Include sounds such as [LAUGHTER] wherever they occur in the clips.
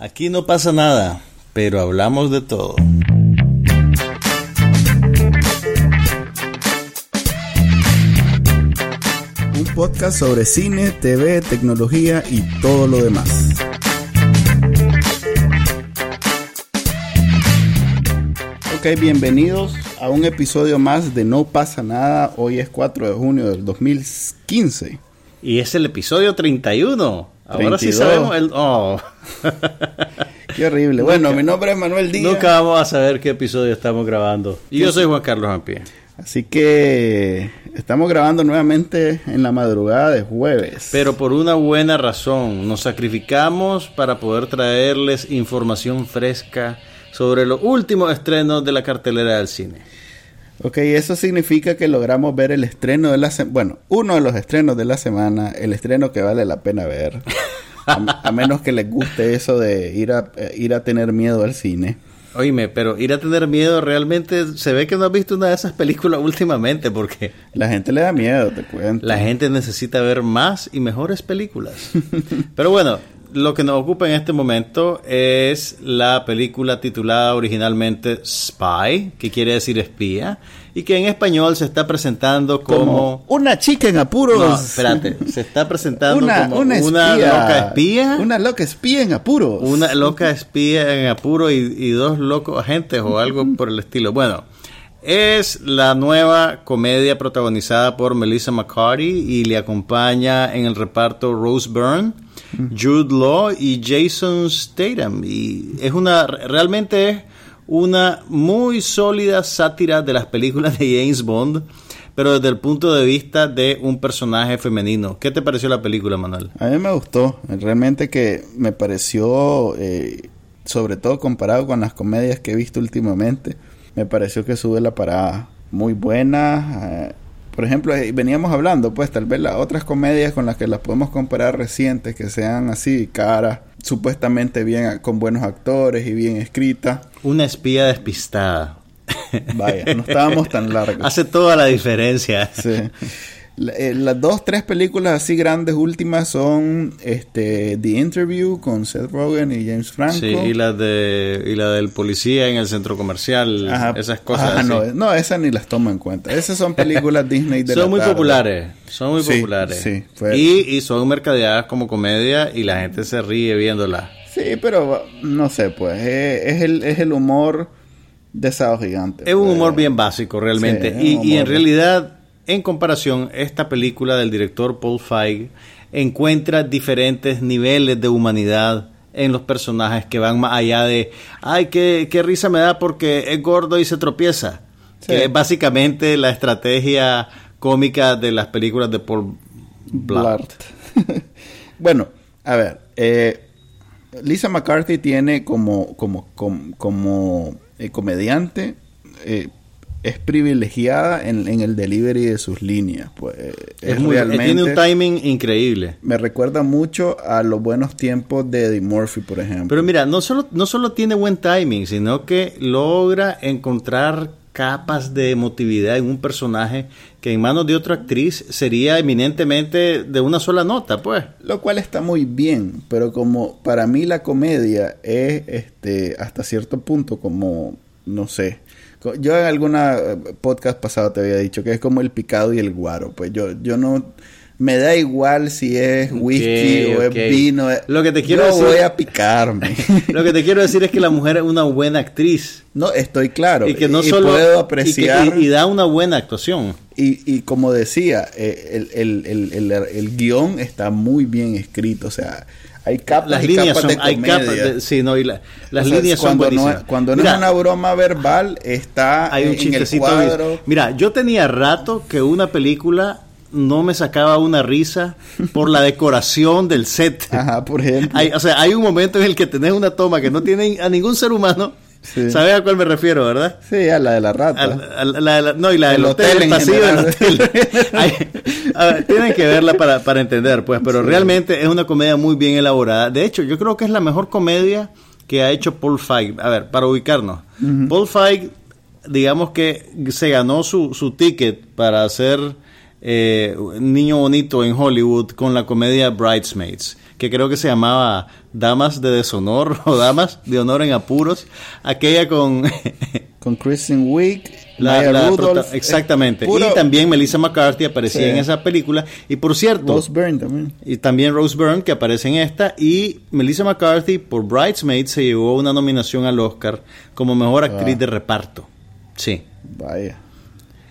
Aquí no pasa nada, pero hablamos de todo. Un podcast sobre cine, TV, tecnología y todo lo demás. Ok, bienvenidos a un episodio más de No pasa nada. Hoy es 4 de junio del 2015. Y es el episodio 31. Ahora sí 32. sabemos el... Oh. [LAUGHS] Qué horrible. Bueno, mi nombre es Manuel Díaz. Nunca vamos a saber qué episodio estamos grabando. Y yo soy Juan Carlos Ampie. Así que estamos grabando nuevamente en la madrugada de jueves. Pero por una buena razón, nos sacrificamos para poder traerles información fresca sobre los últimos estrenos de la cartelera del cine. Ok, eso significa que logramos ver el estreno de la semana. Bueno, uno de los estrenos de la semana, el estreno que vale la pena ver. a, a menos que les guste eso de ir a, eh, ir a tener miedo al cine. Oíme, pero ir a tener miedo realmente se ve que no has visto una de esas películas últimamente porque La gente le da miedo, te cuento. la gente necesita ver más y mejores películas. Pero bueno, lo que nos ocupa en este momento es la película titulada originalmente Spy, que quiere decir espía, y que en español se está presentando como... como una chica en apuros. No, espérate, se está presentando una, como una, loca espía. Una loca espía en apuros. Una loca espía en apuro y, y dos locos agentes o algo por el estilo. Bueno, es la nueva comedia protagonizada por Melissa McCarthy y le acompaña en el reparto Rose Byrne, Jude Law y Jason Statham. Y es una, realmente es una muy sólida sátira de las películas de James Bond, pero desde el punto de vista de un personaje femenino. ¿Qué te pareció la película, Manuel? A mí me gustó. Realmente que me pareció, eh, sobre todo comparado con las comedias que he visto últimamente, me pareció que sube la parada muy buena. eh, por ejemplo, eh, veníamos hablando, pues tal vez las otras comedias con las que las podemos comparar recientes, que sean así caras, supuestamente bien con buenos actores y bien escritas. Una espía despistada. Vaya, no estábamos tan [LAUGHS] largos. Hace toda la diferencia. Sí. La- eh, las dos, tres películas así grandes últimas son este The Interview con Seth Rogen y James Franco. Sí, y la de y la del policía en el centro comercial, Ajá. esas cosas Ajá, así. no, no, esas ni las tomo en cuenta. Esas son películas [LAUGHS] Disney de la son muy tarde. populares, son muy Sí, populares. sí, y, y son mercadeadas como comedia y la gente se ríe viéndolas. Sí, pero no sé, pues eh, es, el, es el humor de Sábado Gigante. Es un pues. humor bien básico realmente. Sí, y, y en realidad, en comparación, esta película del director Paul Feig encuentra diferentes niveles de humanidad en los personajes que van más allá de, ay, qué, qué risa me da porque es gordo y se tropieza. Sí. Que es básicamente la estrategia cómica de las películas de Paul Blart. Blart. [LAUGHS] bueno, a ver, eh, Lisa McCarthy tiene como, como, como, como, eh, comediante, eh, es privilegiada en, en el delivery de sus líneas. Pues, eh, Es es muy- realmente, tiene un timing increíble. me recuerda mucho a los buenos tiempos de Eddie Murphy, por ejemplo. Pero mira, no solo, no solo tiene buen timing, sino que logra encontrar capas de emotividad en un personaje que en manos de otra actriz sería eminentemente de una sola nota, pues. Lo cual está muy bien, pero como para mí la comedia es este hasta cierto punto como no sé. Yo en alguna eh, podcast pasado te había dicho que es como el picado y el guaro, pues yo yo no me da igual si es whisky o es vino. eh, Lo que te quiero yo decir- voy a picarme. [LAUGHS] Lo que te quiero decir es que la mujer es una buena actriz no, estoy claro y que no y solo puedo y que- apreciar y, y da una buena actuación. Y, y como decía, eh, el, el, el, el, el guion está muy bien escrito. O sea, hay capas Las y líneas capas son, de hay capas, de- sí, no, y la- las O sea, líneas son cuando buenísimas. cuando no Mira, es una broma verbal, está hay un en el cuadro. Mira, yo tenía rato que una película no me sacaba una risa por la decoración del set. [LAUGHS] Ajá, por ejemplo. Hay, o sea, hay un momento en el que tenés una toma que no tiene a ningún ser humano. Sí. ¿Sabes a cuál me refiero, verdad? Sí, a la de la rata. Al- la- la- no, y la del El hotel, hotel el en pasillo del general. hotel. Hay- [LAUGHS] a ver, tienen que verla para, para entender, pues, pero realmente es una comedia muy bien elaborada. De hecho, yo creo que es la mejor comedia que ha hecho Paul Feig. A ver, para ubicarnos. Paul Feig, digamos que se ganó su, su ticket para ser eh, niño bonito en Hollywood con la comedia Bridesmaids, que creo que se llamaba Damas de Deshonor [LAUGHS] o Damas de Honor en Apuros, aquella con... [LAUGHS] con Kristen Wiig, la, Maya la Rudolph, prota- exactamente. eh, puro- Y también Melissa McCarthy aparecía Sí. en esa película. Y por cierto, Rose Byrne también. y también Rose Byrne, que aparece en esta. Y Melissa McCarthy, por Bridesmaids, se llevó una nominación al Oscar como mejor actriz Ah. de reparto. Sí. Vaya.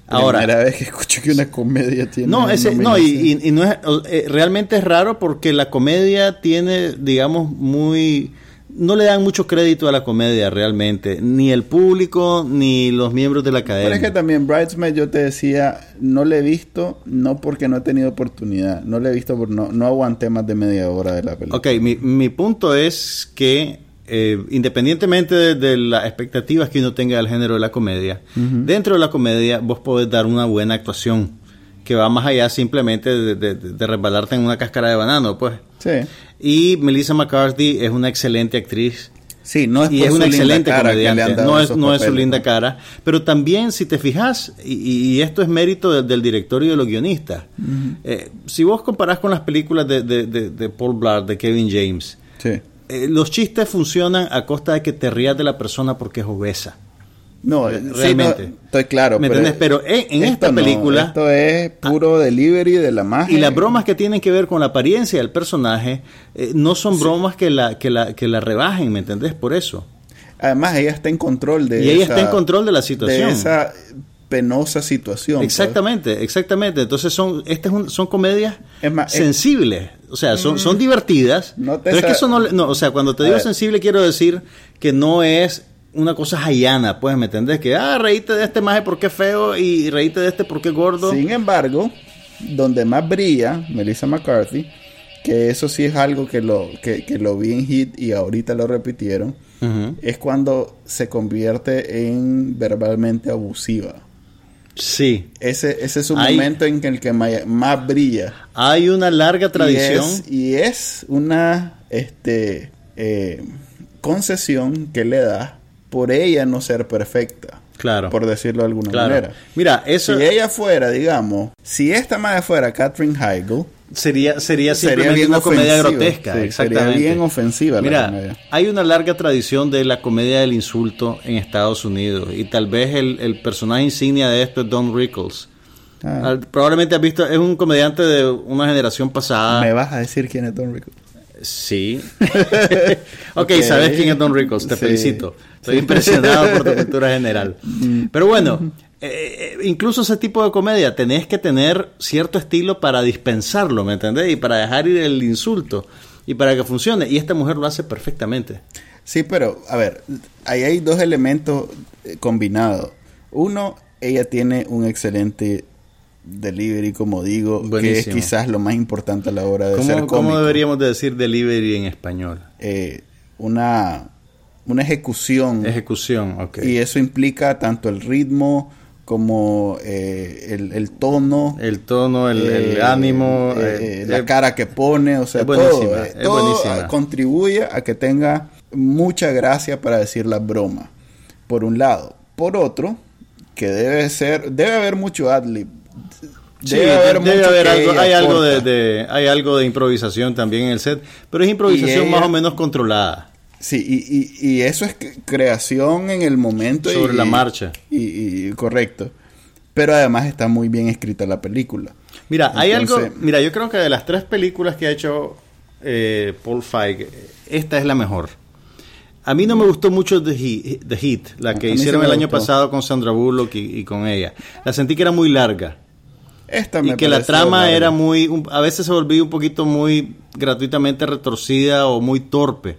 Ahora- Primera vez que escucho que una comedia tiene. No, ese, no y, y- y no es, eh, realmente es raro porque la comedia tiene, digamos, muy... No le dan mucho crédito a la comedia realmente, ni el público ni los miembros de la Pero academia. es que también Bridesmaid yo te decía, no le he visto, no porque no he tenido oportunidad, no le he visto porque no, no aguanté más de media hora de la película. Ok, mi, mi punto es que eh, independientemente de, de las expectativas que uno tenga del género de la comedia, dentro de la comedia vos podés dar una buena actuación que va más allá simplemente de, de- de resbalarte en una cáscara de banano, pues. Sí. Y Melissa McCarthy es una excelente actriz. Sí, no es y por es su una linda excelente comediante. No es, no es su linda cara. Pero también, si te fijas, y, y esto es mérito del, del director y de los guionistas, eh, si vos comparás con las películas de- de Paul Blart, de Kevin James, Sí. Eh, los chistes funcionan a costa de que te rías de la persona porque es obesa. No, Eh, sí, realmente. no, estoy claro. ¿Me entiendes? Pero en- esta no, película- esto es puro delivery de la magia. Y las bromas que tienen que ver con la apariencia del personaje eh, no son bromas que la, que, la, que la rebajen, ¿me entendés? Por eso. Además, ella está en control de Y ella esa- está en control de la situación. De esa penosa situación. pues. Exactamente, exactamente. Entonces son, estas un- son comedias Es es- sensibles. O sea, son, son divertidas. No te pero es que eso no, no, o sea, cuando te digo sensible quiero decir que no es una cosa hayana, pues, ¿me entendés? Que, ah, reíte de este maje porque es feo y reíte de este porque es gordo. Sin embargo, donde más brilla Melissa McCarthy, que eso sí es algo que lo, que, que lo vi en Hit y ahorita lo repitieron, es cuando se convierte en verbalmente abusiva. Sí. Ese, ese es un Hay- momento en el que más brilla. Hay una larga tradición. Y es, y es una este, eh, concesión que le da por ella no ser perfecta. Claro. Por decirlo de alguna Claro. manera. Mira, eso Si ella fuera, digamos, si esta madre fuera Catherine Heigl, sería, sería simplemente una comedia grotesca. sí, exactamente. sería bien ofensiva la Mira, comedia. hay una larga tradición de la comedia del insulto en Estados Unidos. Y tal vez el, el personaje insignia de esto es Don Rickles. Ah. Al- Probablemente has visto, es un comediante de una generación pasada. me vas a decir quién es Don Rickles. Sí. [LAUGHS] ok, Ok. sabes quién es Don Rickles, te Sí. felicito. Estoy impresionado por tu [LAUGHS] cultura general. Pero bueno, eh, eh, incluso ese tipo de comedia tenés que tener cierto estilo para dispensarlo, ¿me entendés? Y para dejar ir el insulto y para que funcione. Y esta mujer lo hace perfectamente. Sí, pero, a ver, ahí hay dos elementos eh, combinados. Uno, ella tiene un excelente delivery, como digo, que es quizás lo más importante a la hora de ser ¿Cómo, cómico. cómo deberíamos de decir delivery en español? Eh, una, una ejecución. Ejecución, ok. Y eso implica tanto el ritmo como eh, el, el tono. El tono, el, el eh, ánimo. eh, eh, la cara que pone, o sea, es todo, es todo, contribuye a que tenga mucha gracia para decir la broma, por un lado. Por otro, que debe ser, debe haber mucho adlib. Sí, debe haber, mucho que algo, hay algo de, de- hay algo de improvisación también en el set, pero es improvisación ella- más o menos controlada Sí, y, y, y eso es creación en el momento. sobre y- la marcha. Y, y- correcto. Pero además está muy bien escrita la película. Mira, hay algo, mira, yo creo que de las tres películas que ha hecho eh, Paul Feig, esta es la mejor. A mí no me gustó mucho The Heat, The Heat, la que hicieron el año pasado con Sandra Bullock y, y con ella. La sentí que era muy larga. Esta y me que la trama larga. era muy a veces se volvía un poquito muy gratuitamente retorcida o muy torpe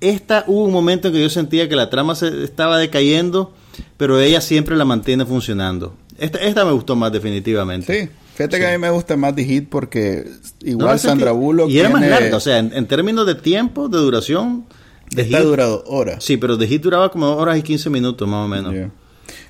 esta hubo un momento en que yo sentía que la trama se estaba decayendo pero ella siempre la mantiene funcionando esta, esta me gustó más definitivamente Sí, fíjate que a mí me gusta más The Hit porque igual no Sandra Bullock y era más larga o sea en, en términos de tiempo de duración The está Heat- durado horas. sí pero The Hit duraba como horas y 15 minutos más o menos Yeah.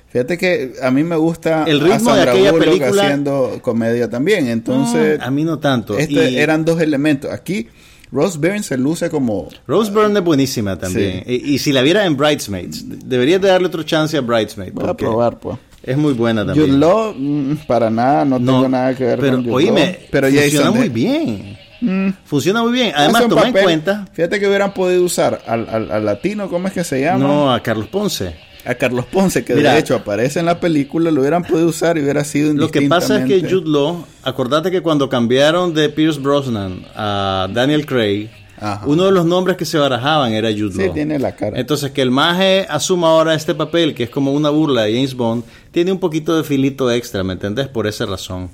Fíjate que a mí me gusta El a ritmo de Sandra aquella Bullock película- haciendo comedia también. Entonces, Mm, a mí no tanto este, Y- eran dos elementos. Aquí Rose Byrne se luce como Rose Byrne es buenísima también. Y, y si la viera en Bridesmaids, deberías de darle otro chance a Bridesmaids. voy a probar, pues. Es muy buena Jude también. Law, mm, para nada, no, tengo nada que ver pero, con Jude oíme, Law. Pero funciona Jason, muy bien. Funciona muy bien. Además, toma en cuenta. Fíjate que hubieran podido usar al, al- al latino, ¿cómo es que se llama? No, a Carlos Ponce. A Carlos Ponce, que Mira. de hecho aparece en la película, lo hubieran podido usar y hubiera sido Lo que pasa es que Jude Law, acordate que cuando cambiaron de Pierce Brosnan a Daniel Craig, Ajá. uno de los nombres que se barajaban era Jude Sí, Law. tiene la cara. Entonces, que el maje asuma ahora este papel, que es como una burla de James Bond, tiene un poquito de filito extra, ¿me entendés? Por esa razón.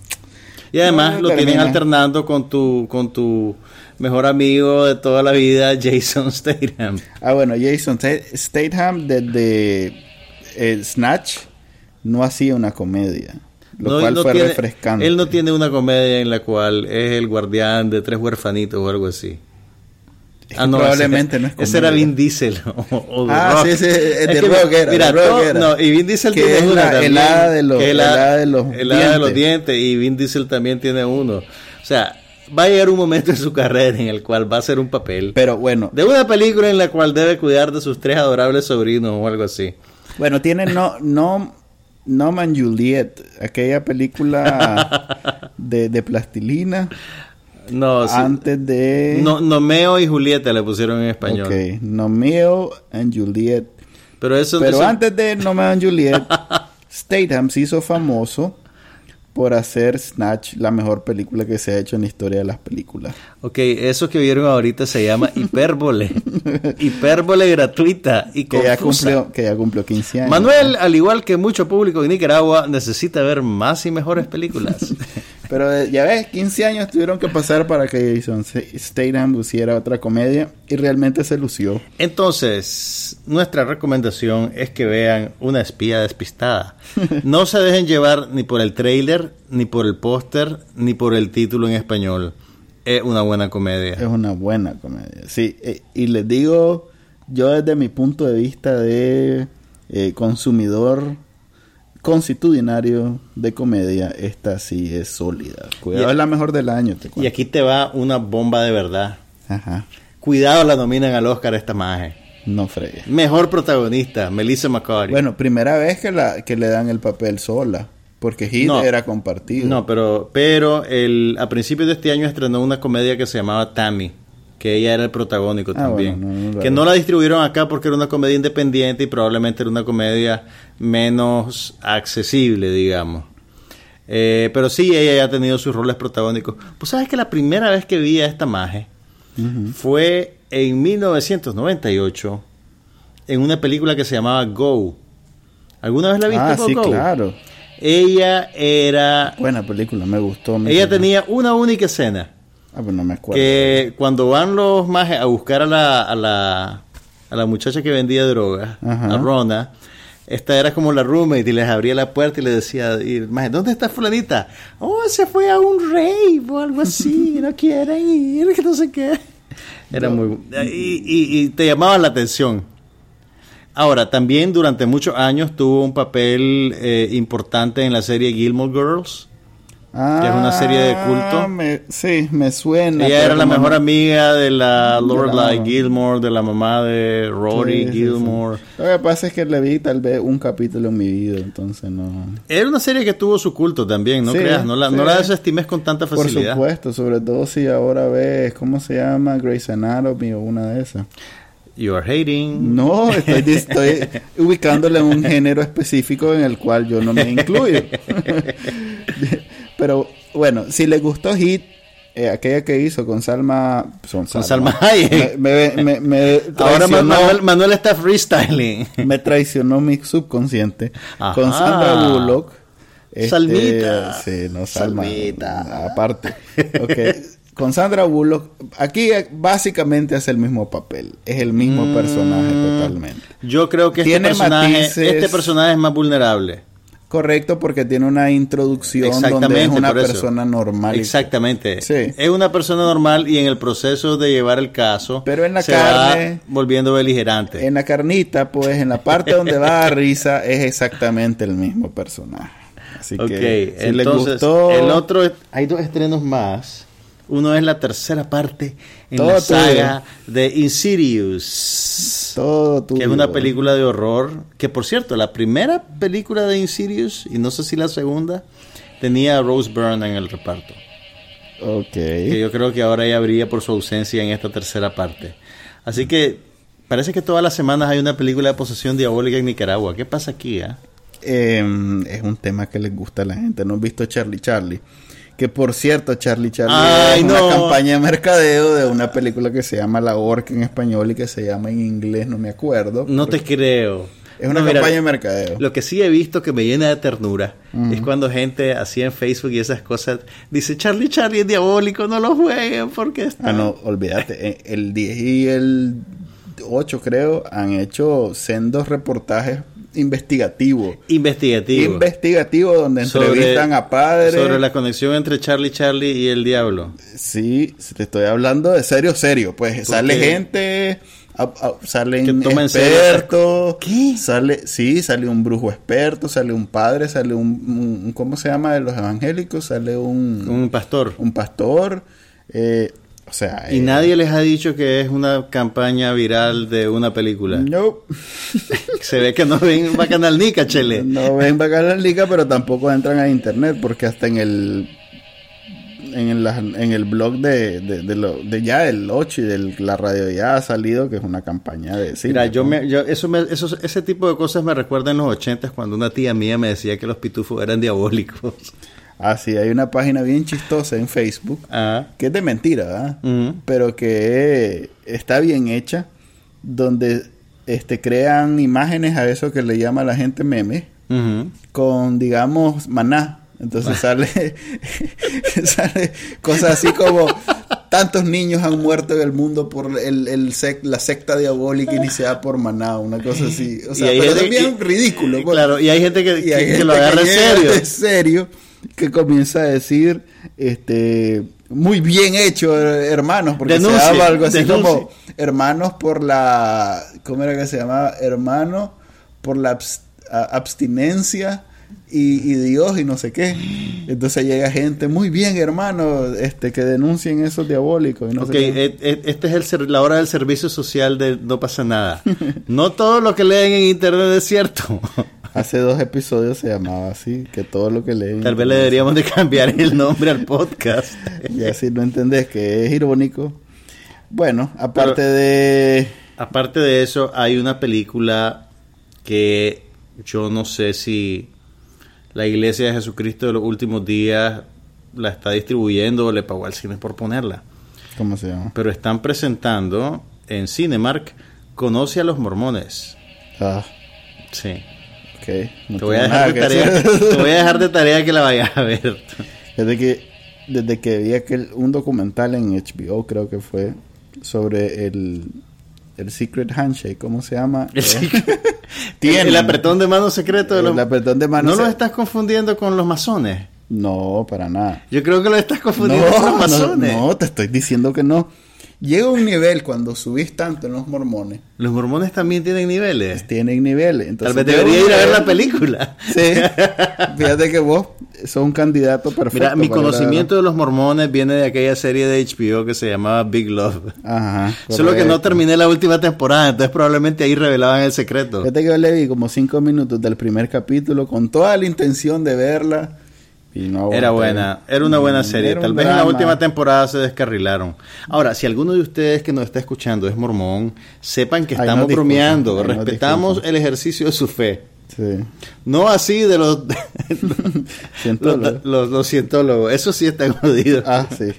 Y además No, lo tienen termina. alternando con tu, con tu mejor amigo de toda la vida, [LAUGHS] Jason Statham. Ah, bueno, Jason Sta- Statham desde eh, Snatch no hacía una comedia, lo No, cual no fue tiene- refrescante. Él no tiene una comedia en la cual es el guardián de tres huerfanitos o algo así. Es que probablemente ese, no es Ese era. Vin Diesel [LAUGHS] o, Ah, Rock. sí, sí, es de Rock era, Mira, de Rock todo- era. no, y Vin Diesel Que tiene es una también, el hada de los- el hada de los el hada de los dientes. dientes y Vin Diesel también tiene uno. O sea, va a llegar un momento en su carrera en el cual va a hacer un papel Pero bueno, de una película en la cual debe cuidar de sus tres adorables sobrinos o algo así. bueno, tiene no, no, No Man Juliet, aquella película [LAUGHS] de, de plastilina No, sí. antes de... No, Nomeo y Julieta le pusieron en español. Ok, Nomeo and Juliet. Pero eso Pero eso- antes de Nomeo and Juliet, [LAUGHS] Statham se hizo famoso por hacer Snatch la mejor película que se ha hecho en la historia de las películas. Ok, eso que vieron ahorita se llama [LAUGHS] hipérbole. hipérbole gratuita y Que ya, cumplió, que ya cumplió 15 años. Manuel, al igual que mucho público de Nicaragua, necesita ver más y mejores películas. [LAUGHS] Pero eh, ya ves, 15 años tuvieron que pasar para que Jason Statham luciera otra comedia y realmente se lució. Entonces, nuestra recomendación es que vean Una espía despistada. No se dejen llevar ni por el trailer, ni por el póster, ni por el título en español. Es una buena Es comedia. una buena comedia. Sí, eh, y les digo, yo desde mi punto de vista de eh, consumidor constitucionario de comedia, esta sí es sólida. Cuidado, Y- es la mejor del año, te Y aquí te va una bomba de verdad. Ajá, Cuidado, la nominan al Oscar esta maje. no fregues. Mejor protagonista, Melissa McCarthy. Bueno, primera vez que, la, que le dan el papel sola, porque No. era compartido. No, pero, pero el, a principios de este año estrenó una comedia que se llamaba Tammy, que ella era el protagónico Ah, también. bueno, no, no la que no la distribuyeron acá porque era una comedia independiente y probablemente era una comedia menos accesible, digamos. Eh, pero sí, ella ya ha tenido sus roles protagónicos. Pues sabes que la primera vez que vi a esta maje Ujú. fue en 1998 en una película que se llamaba Go. ¿Alguna vez la viste? Ah, sí, Go? claro. Ella era Buena película, me gustó. me ella tenía una única escena. Ah, pues no me acuerdo. Que cuando van los majes a buscar a la, a la, a la muchacha que vendía drogas, a Rona, esta era como la roommate y les abría la puerta y le decía, y el maje, ¿dónde está fulanita? Oh, se fue a un rave o algo así, [LAUGHS] no quieren ir, que no sé qué. Era muy... Y, y- y te llamaba la atención. Ahora, también durante muchos años tuvo un papel eh, importante en la serie Gilmore Girls. Ah, que es una serie de culto. me- sí, me suena. Ella era la mejor amiga de la Lorelai la- Gilmore, de la mamá de Rory Sí, sí, Gilmore. sí. Lo que pasa es que le vi tal vez un capítulo en mi vida, entonces no. Era una serie que tuvo su culto también, no Sí, creas, no la, no sí. la desestimes con tanta Por facilidad. supuesto, sobre todo si ahora ves, ¿cómo se llama? Grey's Anatomy o una de esas. You are hating. No, estoy, estoy ubicándole en un género específico en el cual yo no me incluyo. [LAUGHS] Pero bueno, si le gustó Hit, eh, aquella que hizo con Salma... Son Con Salma Hayek. Me, me, me, [LAUGHS] Ahora Manuel, Manuel está freestyling. me traicionó mi subconsciente Ajá. con Sandra Bullock. este, Salmita. Sí, no, Salma. Salmita. Aparte. [LAUGHS] Con Sandra Bullock, aquí básicamente hace el mismo papel. Es el mismo Mm. personaje totalmente. Yo creo que este personaje, matices. este personaje es más vulnerable. Correcto, porque tiene una introducción donde es una persona normal. Exactamente. Sí. Es una persona normal y en el proceso de llevar el caso Pero en la se carne- va volviendo beligerante. En la carnita, pues, en la parte donde va a risa, es exactamente el mismo personaje. Así que, si gustó... el otro, hay dos estrenos más. Uno es la tercera parte en Todo la tuyo. saga de Insidious, Todo que es tuyo. una película de horror. Que por cierto, la primera película de Insidious, y no sé si la segunda, tenía a Rose Byrne en el reparto. Ok. Que yo creo que ahora ella brilla por su ausencia en esta tercera parte. Así que parece que todas las semanas hay una película de posesión diabólica en Nicaragua. ¿Qué pasa aquí? ah? Em, es un tema que les gusta a la gente. ¿No han visto Charlie Charlie? Que por cierto, Charlie Charlie Ay, es una campaña de mercadeo de una película que se llama La Orca en español y que se llama en inglés, no me acuerdo. No te creo. Es una No, mira, campaña de mercadeo. Lo que sí he visto que me llena de ternura es cuando gente así en Facebook y esas cosas dice Charlie Charlie es diabólico, no lo jueguen porque está... Ah, no, olvídate. [LAUGHS] eh, El 10 y el 8, creo, han hecho sendos reportajes investigativos. Investigativo. Investigativos donde Sobre- entrevistan a padres. Sobre la conexión entre Charlie Charlie y el diablo. Sí, te estoy hablando de serio, serio. Pues sale gente, a- a- salen expertos. ¿Qué? Sale, sí, sale un brujo experto, sale un padre, sale un, un- un- ¿cómo se llama de los evangélicos? Sale un, Un pastor. un pastor. eh, o sea, Y eh, nadie les ha dicho que es una campaña viral de una película. No, [LAUGHS] Se ve que no ven Bacanal Nica, chele. [LAUGHS] no ven Bacala Liga, pero tampoco entran a internet porque hasta en el en el, en el blog de, de, de lo, de ya el 8 y de la radio ya ha salido que es una campaña de cine. Mira, yo me, yo, eso me, eso, ese tipo de cosas me recuerda en los ochentas cuando una tía mía me decía que los pitufos eran diabólicos. Ah, sí, hay una página bien chistosa en Facebook Ah, que es de mentira, ¿verdad? ujú. Pero que está bien hecha, donde este crean imágenes a eso que le llama la gente meme, con, digamos, maná. Entonces sale, [LAUGHS] sale cosas así como tantos niños han muerto en el mundo por el, el sec- la secta diabólica iniciada por maná, una cosa así. O sea, pero gente es bien rídiculo. pues. Claro, y hay gente que, que- hay que gente lo agarra en serio, que comienza a decir, este, muy bien hecho, hermanos, porque Denuncie, se llama algo así denuncie. como hermanos por la, ¿cómo era que se llamaba? Hermano por la abs- a- abstinencia y, y Dios y no sé qué. Entonces llega gente, muy bien, hermano, este, que denuncien esos diabólicos y no Ok, sé qué. et- et- este es el ser- la hora del servicio social de No pasa nada. [LAUGHS] No todo lo que leen en internet es cierto. Hace dos episodios se llamaba así, que todo lo que leen. Tal vez le deberíamos de cambiar el nombre al podcast. Y así no entendés que es irónico. Bueno, aparte Pero- de... Aparte de eso, hay una película que yo no sé si la Iglesia de Jesucristo de los últimos días la está distribuyendo o le pagó al cine por ponerla. ¿Cómo se llama? Pero están presentando en Cinemark Conoce a los Mormones. Ah, Sí. Ok. No Te voy, a dejar de tarea, decir. [LAUGHS] te voy a dejar de tarea que la vayas a ver. Desde que, desde que vi aquel, un documental en HBO, creo que fue, sobre el, el Secret Handshake, ¿cómo se llama? El, Eh, [LAUGHS] el, Tienen. apretón de mano secreto de los... El apretón de mano ¿No se- lo estás confundiendo con los masones? No, para nada. Yo creo que lo estás confundiendo con los No, no, masones. no, te estoy diciendo que no. Llega un nivel cuando subís tanto en los mormones, Los mormones también tienen niveles. tienen niveles. Tal vez debería ir a ver la [LAUGHS] película. Sí. Fíjate que vos sos un candidato perfecto. Mira, mi conocimiento de los mormones viene de aquella serie de HBO que se llamaba Big Love. Ajá. Solo que no terminé la última temporada, entonces probablemente ahí revelaban el secreto. Fíjate que yo le vi como cinco minutos del primer capítulo con toda la intención de verla. Y no aguanté. Era buena, era una buena Mm, serie. era Tal vez en la última temporada se descarrilaron. Ahora, si alguno de ustedes que nos está escuchando es mormón, sepan que estamos bromeando, respetamos el ejercicio de su fe. Sí. No así de los, [LAUGHS] los, los- los cientólogos. Eso sí está jodido. Ah, sí.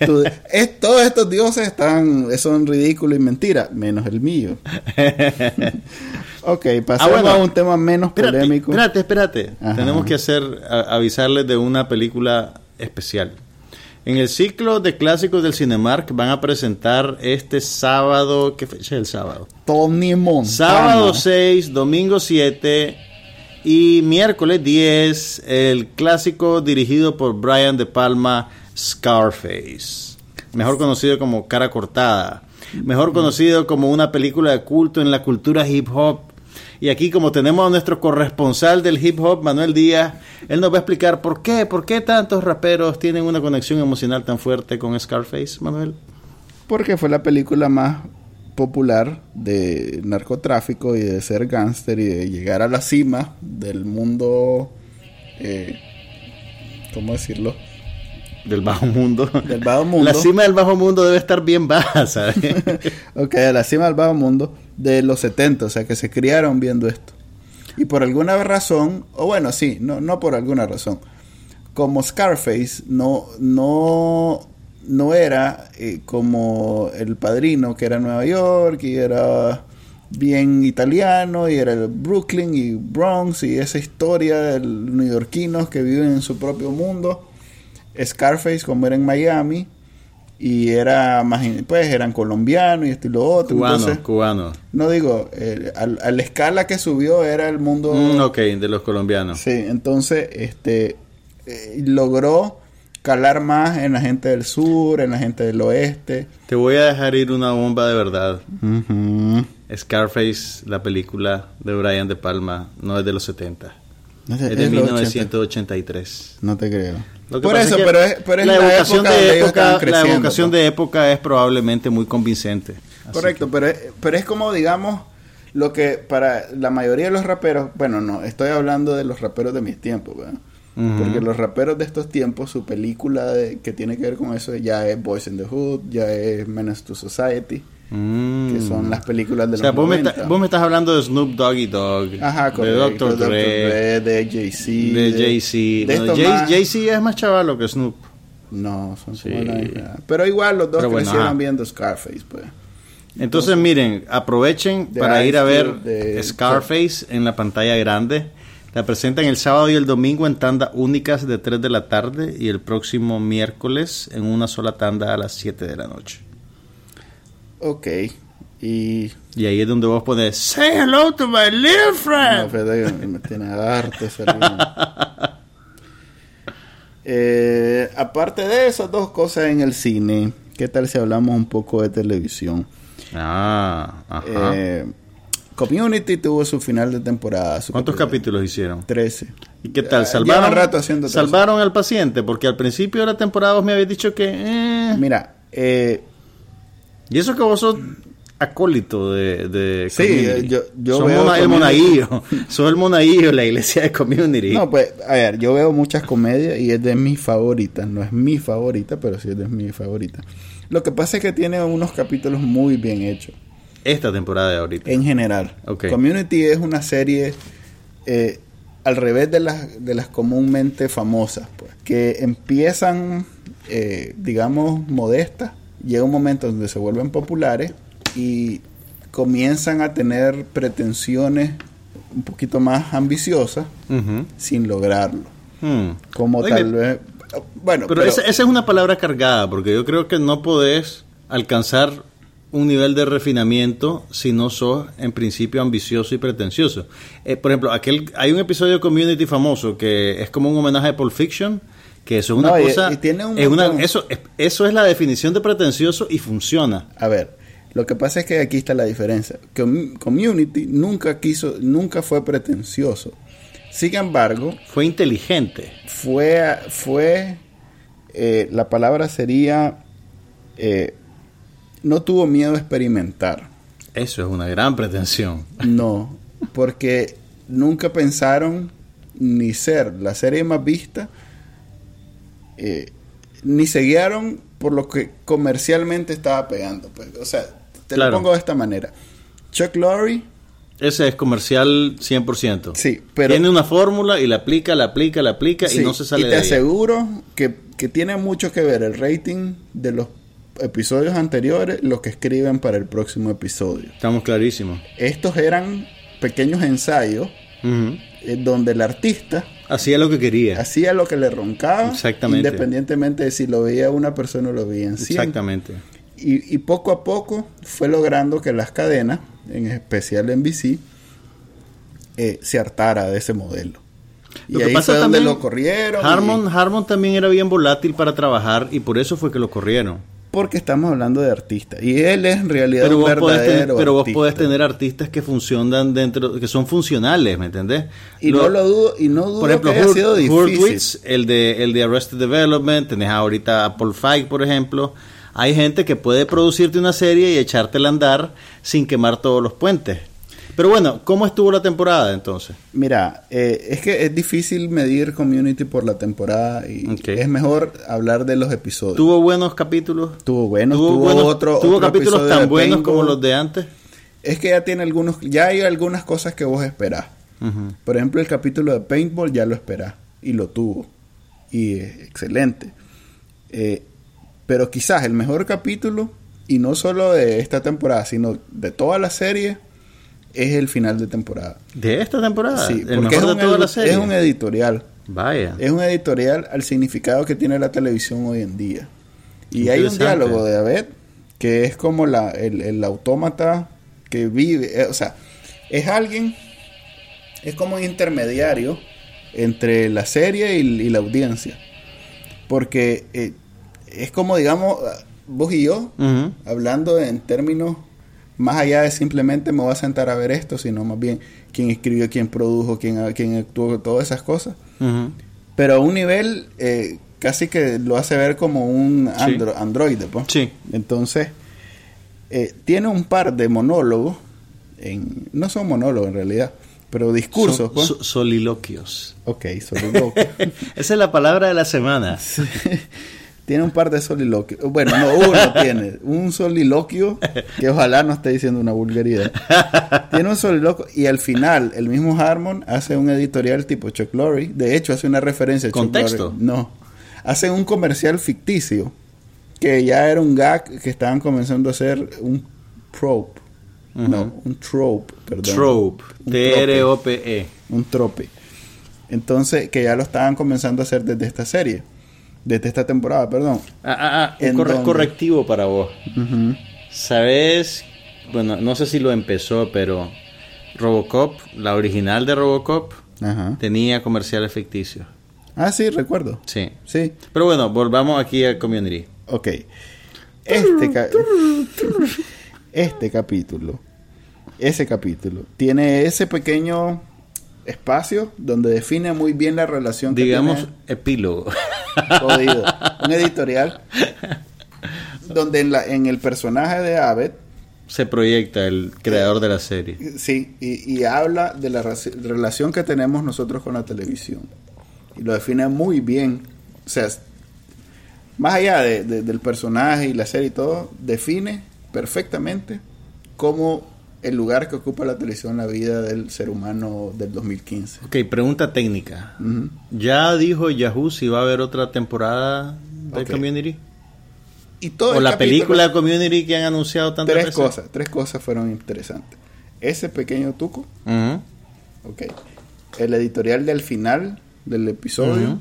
[LAUGHS] Es- todos estos dioses están, son ridículos y mentiras, menos el mío. [LAUGHS] ok, pasemos Ah, bueno. a un tema menos Espérate, polémico. espérate, espérate. Ajá. Tenemos que hacer, a- avisarles de una película especial. En el ciclo de clásicos del Cinemark van a presentar este sábado, ¿qué fecha es el sábado? Tony Montana. Sábado 6, domingo 7 y miércoles 10, el clásico dirigido por Brian De Palma, Scarface. Mejor conocido como Cara Cortada. Mejor conocido como una película de culto en la cultura hip hop. Y aquí como tenemos a nuestro corresponsal del hip hop, Manuel Díaz, él nos va a explicar por qué, por qué tantos raperos tienen una conexión emocional tan fuerte con Scarface, Manuel. Porque fue la película más popular de narcotráfico y de ser gángster y de llegar a la cima del mundo, eh, ¿cómo decirlo? Del bajo mundo. Del bajo mundo. La cima del bajo mundo debe estar bien baja, ¿sabes? [LAUGHS] ok, a la cima del bajo mundo de los 70, o sea, que se criaron viendo esto. Y por alguna razón, o bueno, sí, no, no por alguna razón, como Scarface no, no, no era eh, como el padrino que era Nueva York y era bien italiano y era el Brooklyn y Bronx y esa historia de los neoyorquinos que viven en su propio mundo. Scarface como era en Miami y era más pues eran colombianos y esto y lo otro cubanos cubanos no digo eh, a, la escala que subió era el mundo mm, ok de los colombianos. Sí entonces este eh, logró calar más en la gente del sur en la gente del oeste. Te voy a dejar ir una bomba de verdad. Scarface la película de Brian de Palma no es de los 70 es de, es de 1983 no te creo. Por eso, pero es, pero es la, evocación de época, la evocación de época es probablemente muy convincente. Correcto, pero es, pero es como digamos lo que para la mayoría de los raperos, bueno, no, estoy hablando de los raperos de mis tiempos, Porque los raperos de estos tiempos, su película que tiene que ver con eso ya es Boys in the Hood, ya es Menace to Society. Mm. que son las películas de o sea, vos, Me vos me estás hablando de Snoop Doggy Dogg, Ajá, de Dr. Dre, de Jay-Z. De Jay-Z. Jay-Z es más chavalo que Snoop. No, son sí. Pero igual los dos crecieron viendo Scarface, pues. Entonces, miren, aprovechen para ir a ver Scarface en la pantalla grande. La presentan el sábado y el domingo en tanda únicas de 3 de la tarde y el próximo miércoles en una sola tanda a las 7 de la noche. Ok. Y... y ahí es donde vos pones Say hello to my little friend. No, Fede, me tiene arte [LAUGHS] eh, aparte de esas dos cosas en el cine, ¿qué tal si hablamos un poco de televisión? Ah, ajá. Eh, Community tuvo su final de temporada. ¿Cuántos capítulos hicieron? Trece. ¿Y qué tal? ¿Salvaron, rato haciendo ¿Salvaron al paciente? Porque al principio de la temporada vos me habías dicho que... Eh. Mira, eh, y eso que vos sos acólito de, de sí, yo, yo veo el monaguillo, [LAUGHS] soy el monaguillo de la iglesia de community. No, pues, a ver, yo veo muchas comedias y es de mis favoritas, no es mi favorita, pero sí es de mis favoritas. Lo que pasa es que tiene unos capítulos muy bien hechos. Esta temporada de ahorita. En general. Community es una serie eh, al revés de las, de las comúnmente famosas, pues, que empiezan, eh, digamos, modestas llega un momento donde se vuelven populares y comienzan a tener pretensiones un poquito más ambiciosas sin lograrlo. Hmm. Como tal vez... Bueno, pero, Esa, es una palabra cargada, porque yo creo que no podés alcanzar un nivel de refinamiento si no sos en principio ambicioso y pretencioso. Eh, por ejemplo, aquel hay un episodio de Community famoso que es como un homenaje a Pulp Fiction, que eso es una cosa. eso, eso es la definición de pretencioso y funciona. A ver, lo que pasa es que aquí está la diferencia. Community nunca quiso, nunca fue pretencioso. Sin embargo, fue inteligente. Fue, fue, eh, la palabra sería, eh, no tuvo miedo a experimentar. Eso es una gran pretensión. No, porque nunca pensaron ni ser la serie más vista eh, ni se guiaron por lo que comercialmente estaba pegando. Pues. O sea, te lo pongo de esta manera. Chuck Lorre. Ese es comercial 100%. Sí, pero. Tiene una fórmula y la aplica, la aplica, la aplica y no se sale de Y te aseguro que, que tiene mucho que ver el rating de los episodios anteriores, lo que escriben para el próximo episodio. Estamos clarísimos. Estos eran pequeños ensayos eh, donde el artista hacía lo que quería. Hacía lo que le roncaba. Exactamente. Independientemente de si lo veía una persona o lo veía en Exactamente. Y, y, poco a poco fue logrando que las cadenas, en especial NBC, eh, se hartara de ese modelo. Lo y que pasa también, lo corrieron. Harmon, Harmon también era bien volátil para trabajar y por eso fue que lo corrieron porque estamos hablando de artistas y él es en realidad pero un verdadero pero vos podés tener artistas que funcionan dentro que son funcionales ¿me entendés? y no lo dudo y no dudo por ejemplo que haya sido difícil. el de el de Arrested Development tenés ahorita a Paul Feig por ejemplo hay gente que puede producirte una serie y echártela a andar sin quemar todos los puentes Pero bueno, ¿cómo estuvo la temporada entonces? Mira, eh, es que es difícil medir Community por la temporada y es mejor hablar de los episodios. ¿Tuvo buenos capítulos? Tuvo buenos, tuvo, otro, ¿tuvo capítulos tan buenos como los de antes. Es que ya tiene algunos, ya hay algunas cosas que vos esperás. Por ejemplo, el capítulo de Paintball ya lo esperás y lo tuvo. Y es excelente. Eh, pero quizás el mejor capítulo, y no solo de esta temporada, sino de toda la serie, es el final de temporada. ¿De esta temporada? Sí, porque es, un toda la serie? es un editorial. Vaya. Es un editorial al significado que tiene la televisión hoy en día. Y hay un diálogo de Abed que es como la, el, autómata que vive, eh, o sea, es alguien, es como un intermediario entre la serie y, la audiencia. Porque eh, es como, digamos, vos y yo, hablando en términos más allá de simplemente me voy a sentar a ver esto, sino más bien quién escribió, quién produjo, quién, quién actuó, todas esas cosas. Pero a un nivel eh, casi que lo hace ver como un androide. Pues. Sí. Entonces, eh, tiene un par de monólogos, en, no son monólogos en realidad, pero discursos. pues. soliloquios. Ok, soliloquios. [LAUGHS] Esa es la palabra de la semana. Tiene un par de soliloquios. Bueno, no, uno [LAUGHS] tiene un soliloquio que ojalá no esté diciendo una vulgaridad. Tiene un soliloquio y al final el mismo Harmon hace un editorial tipo Chuck Lorre. De hecho, hace una referencia a Chuck ¿Contexto? No. Hace un comercial ficticio que ya era un gag que estaban comenzando a hacer un trope. No, un trope, perdón. Trope. T-R-O-P-E. Un trope. Entonces, que ya lo estaban comenzando a hacer desde esta serie desde esta temporada, perdón. Ah, ah, ah un correctivo para vos. ¿Sabes? Bueno, no sé si lo empezó, pero Robocop, la original de Robocop, tenía comerciales ficticios. Ah, sí, recuerdo. Sí. Sí. Pero bueno, volvamos aquí al Community. Ok. Este, [LAUGHS] este capítulo, ese capítulo, tiene ese pequeño espacio donde define muy bien la relación digamos epílogo [LAUGHS] jodido. Un editorial donde en, la, en el personaje de Abed se proyecta el creador de la serie. Sí y, habla de la relación que tenemos nosotros con la televisión. Y lo define muy bien. O sea más allá del personaje y la serie y todo define perfectamente cómo el lugar que ocupa la televisión en la vida del ser humano del 2015. Ok, pregunta técnica. ¿Ya dijo Yahoo si va a haber otra temporada de Community? Y todo o la película de Community que han anunciado tantas tres cosas tres cosas fueron interesantes. Ese pequeño tuco. Ok. El editorial del final del episodio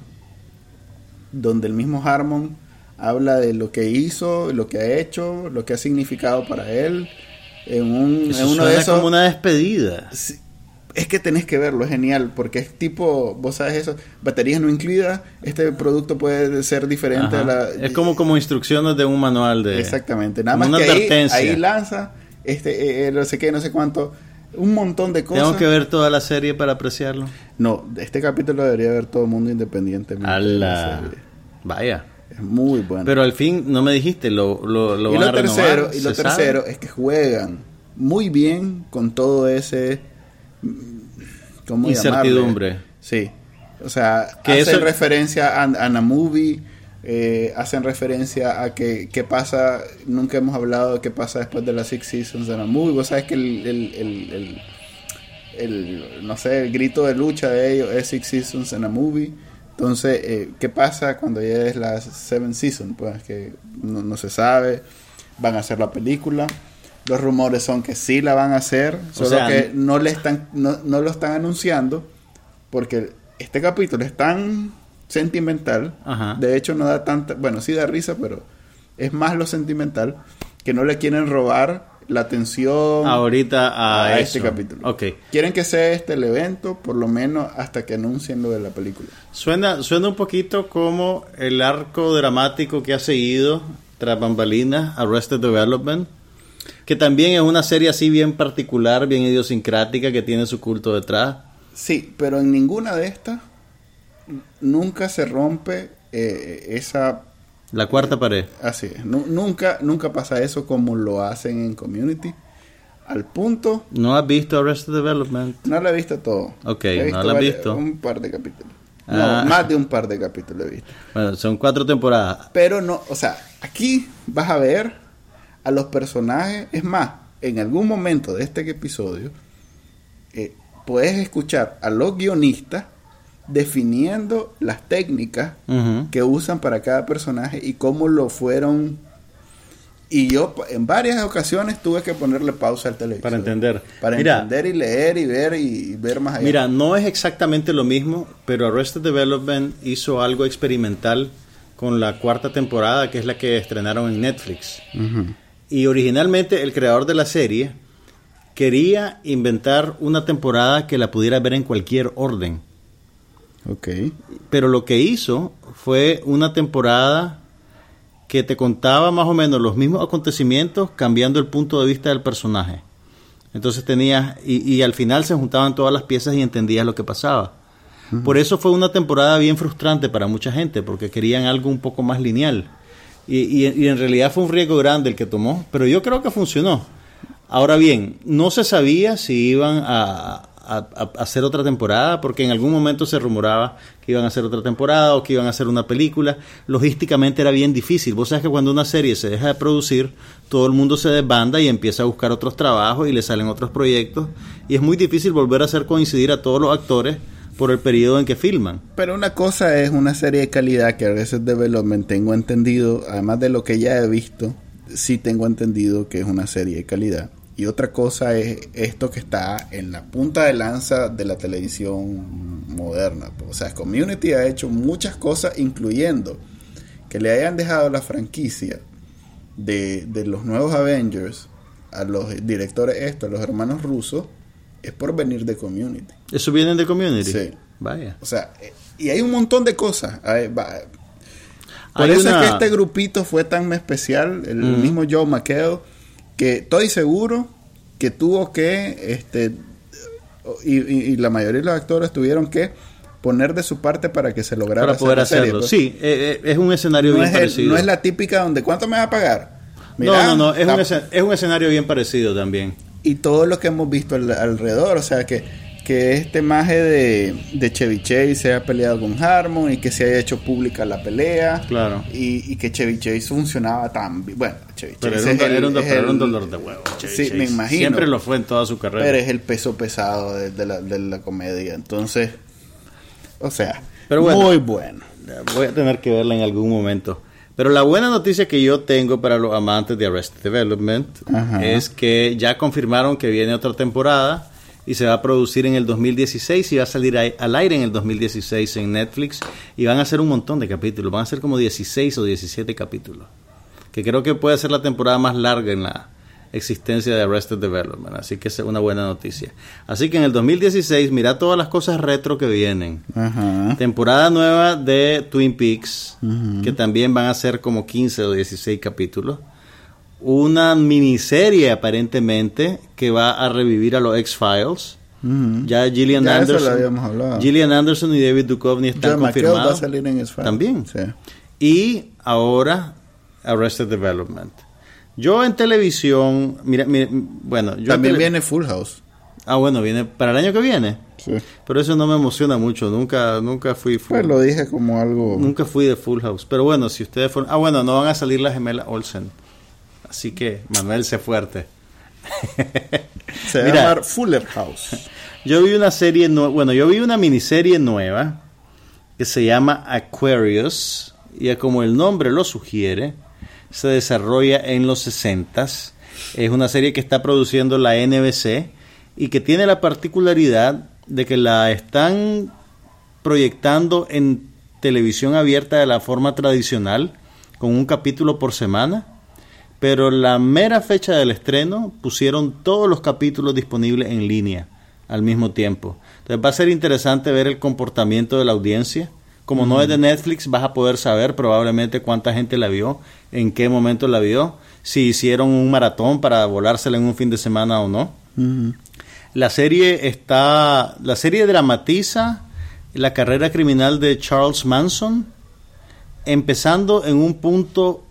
donde el mismo Harmon habla de lo que hizo lo que ha hecho lo que ha significado para él en, un, en uno de esos. como una despedida. es que tenés que verlo, es genial, porque es tipo, vos sabes eso, baterías no incluidas, este producto puede ser diferente a la... Es como, como instrucciones de un manual de... Exactamente, nada más que ahí, lanza, este, eh, eh, no sé qué, no sé cuánto, un montón de cosas. ¿Tengo que ver toda la serie para apreciarlo? No, este capítulo debería ver todo el mundo independientemente de la serie. Vaya. Muy bueno. Pero al fin, no me dijiste, lo, lo, lo y van lo tercero, Y lo tercero es que juegan muy bien con todo ese... ¿cómo Incertidumbre. Sí. O sea, que hacen referencia a, a la movie, eh, hacen referencia a que qué pasa, nunca hemos hablado de qué pasa después de las Six Seasons de la movie. Vos sabes que el, el, el, el, no sé, el grito de lucha de ellos es Six Seasons en a movie. Entonces, eh, ¿qué pasa cuando ya es la Seven Season? Pues que no, se sabe, van a hacer la película. Los rumores son que sí la van a hacer, solo que no, le están, no, lo están anunciando porque este capítulo es tan sentimental, de hecho no da tanta, bueno, sí da risa, pero es más lo sentimental, que no le quieren robar la atención ahorita a, este capítulo. Quieren que sea este el evento, por lo menos hasta que anuncien lo de la película. Suena, suena un poquito como el arco dramático que ha seguido tras bambalinas Arrested Development, que también es una serie así bien particular, bien idiosincrática, que tiene su culto detrás. Sí, pero en ninguna de estas nunca se rompe eh, esa la cuarta pared. Así es. nunca, nunca pasa eso como lo hacen en Community. al punto. ¿No has visto Arrested Development? No lo he visto todo. Ok, He no visto lo has visto. Un par de capítulos. Ah. No, más de un par de capítulos he visto. Bueno, son cuatro temporadas. Pero no, o sea, aquí vas a ver a los personajes. Es más, en algún momento de este episodio, eh, puedes escuchar a los guionistas definiendo las técnicas que usan para cada personaje y cómo lo fueron. Y yo en varias ocasiones tuve que ponerle pausa al televisor. Para entender. Para Mira, entender y leer y ver y, y ver más allá. Mira, no es exactamente lo mismo, pero Arrested Development hizo algo experimental con la cuarta temporada, que es la que estrenaron en Netflix. Y originalmente el creador de la serie quería inventar una temporada que la pudiera ver en cualquier orden. Ok. Pero lo que hizo fue una temporada que te contaba más o menos los mismos acontecimientos cambiando el punto de vista del personaje. Entonces tenías, y, y al final se juntaban todas las piezas y entendías lo que pasaba. Por eso fue una temporada bien frustrante para mucha gente, porque querían algo un poco más lineal. Y, y- y en realidad fue un riesgo grande el que tomó, pero yo creo que funcionó. Ahora bien, no se sabía si iban a, a- hacer otra temporada, porque en algún momento se rumoraba que iban a hacer otra temporada o que iban a hacer una película. Logísticamente era bien difícil. Vos sabes que cuando una serie se deja de producir, todo el mundo se desbanda y empieza a buscar otros trabajos y le salen otros proyectos. Y es muy difícil volver a hacer coincidir a todos los actores por el periodo en que filman. Pero una cosa es una serie de calidad que a veces Development tengo entendido, además de lo que ya he visto, sí tengo entendido que es una serie de calidad. Y otra cosa es esto que está en la punta de lanza de la televisión moderna. O sea, Community ha hecho muchas cosas, incluyendo que le hayan dejado la franquicia de, de los nuevos Avengers a los directores estos, a los hermanos rusos, es por venir de Community. ¿Eso viene de Community? Sí. Vaya. O sea, y hay un montón de cosas. Hay- va- Por Hay eso una- es que este grupito fue tan especial, el mismo Joe McHale, que estoy seguro que tuvo que, este, y, y- y la mayoría de los actores tuvieron que poner de su parte para que se lograra Para hacer poder serie, hacerlo. pues. Sí, eh, eh, es un escenario no, bien es el- parecido. no es la típica donde ¿cuánto me va a pagar? no, no, no, es un, la- es un escenario bien parecido también. y todo lo que hemos visto al- alrededor, o sea que, que este maje de, de Chevy Chase se haya peleado con Harmon y que se haya hecho pública la pelea Claro. y, y que Chevy Chase funcionaba tan bien. Bueno, Chevy Pero Chase era un, es el- era un- es pero era un dolor de huevo. Chevy Sí, Chase. me imagino. Siempre lo fue en toda su carrera. pero es el peso pesado de, de la, de la comedia. Entonces, o sea, Pero bueno. muy bueno. Voy a tener que verla en algún momento. Pero la buena noticia que yo tengo para los amantes de Arrested Development Ajá. es que ya confirmaron que viene otra temporada y se va a producir en el 2016 y va a salir al aire en el 2016 en Netflix y van a ser un montón de capítulos, van a ser como 16 o 17 capítulos, que creo que puede ser la temporada más larga en la existencia de Arrested Development, así que es una buena noticia. Así que en el 2016 mira todas las cosas retro que vienen. Ajá. Temporada nueva de Twin Peaks, que también van a ser como 15 o 16 capítulos. Una miniserie aparentemente que va a revivir a los X-Files. Ujú. Ya Gillian Ya Anderson. Gillian Anderson y David Duchovny están confirmados. va a salir en X-Files. También. Sí. Y ahora Arrested Development. Yo en televisión, mira, mira, bueno, yo También viene Full House. Ah, bueno, viene para el año que viene. Sí. Pero eso no me emociona mucho, nunca nunca fui full. Pues lo dije como algo... Nunca fui de Full House. Pero bueno, si ustedes fueron. Ah, bueno, no van a salir las gemelas Olsen. Así que Manuel se fuerte. Se va a Mira. llamar Fuller House. Yo vi una serie. Bueno, yo vi una miniserie nueva que se llama Aquarius. Y como el nombre lo sugiere, se desarrolla en los 60s. Es una serie que está produciendo la NBC y que tiene la particularidad de que la están proyectando en televisión abierta de la forma tradicional, con un capítulo por semana, pero la mera fecha del estreno pusieron todos los capítulos disponibles en línea al mismo tiempo. Entonces va a ser interesante ver el comportamiento de la audiencia. Como no es de Netflix, vas a poder saber probablemente cuánta gente la vio, en qué momento la vio, si hicieron un maratón para volársela en un fin de semana o no. Ujú. La serie está, la serie dramatiza la carrera criminal de Charles Manson, empezando en un punto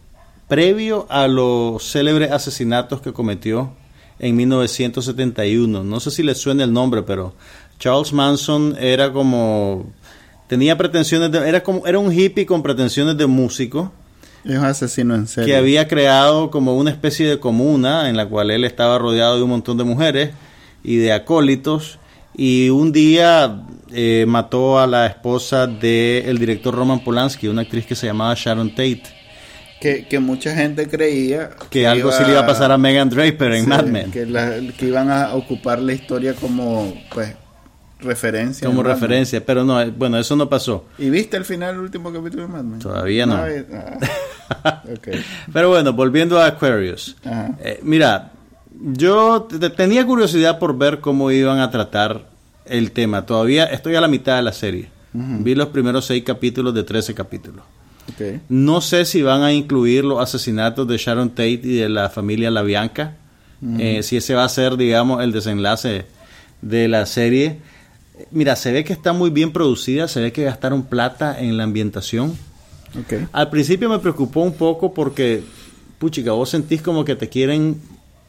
previo a los célebres asesinatos que cometió en 1971. No sé si les suena el nombre, pero Charles Manson era como tenía pretensiones de, era como era un hippie con pretensiones de músico. Es un asesino en serio. Que había creado como una especie de comuna en la cual él estaba rodeado de un montón de mujeres y de acólitos. Y un día eh, mató a la esposa del director Roman Polanski, una actriz que se llamaba Sharon Tate. Que, que mucha gente creía que, algo se le iba a pasar a Megan Draper en Mad Men. Que, que iban a ocupar la historia como, pues, referencia. Como referencia, pero no, bueno, eso no pasó. ¿Y viste el final del último capítulo de Mad Men? Todavía no. Ah, [LAUGHS] pero bueno, volviendo a Aquarius. Eh, mira, yo tenía curiosidad por ver cómo iban a tratar el tema. Todavía estoy a la mitad de la serie. Vi los primeros seis capítulos de 13 capítulos. No sé si van a incluir los asesinatos de Sharon Tate y de la familia La Bianca. Eh, si ese va a ser, digamos, el desenlace de la serie. Mira, se ve que está muy bien producida, se ve que gastaron plata en la ambientación. Al principio me preocupó un poco porque, puchica, vos sentís como que te quieren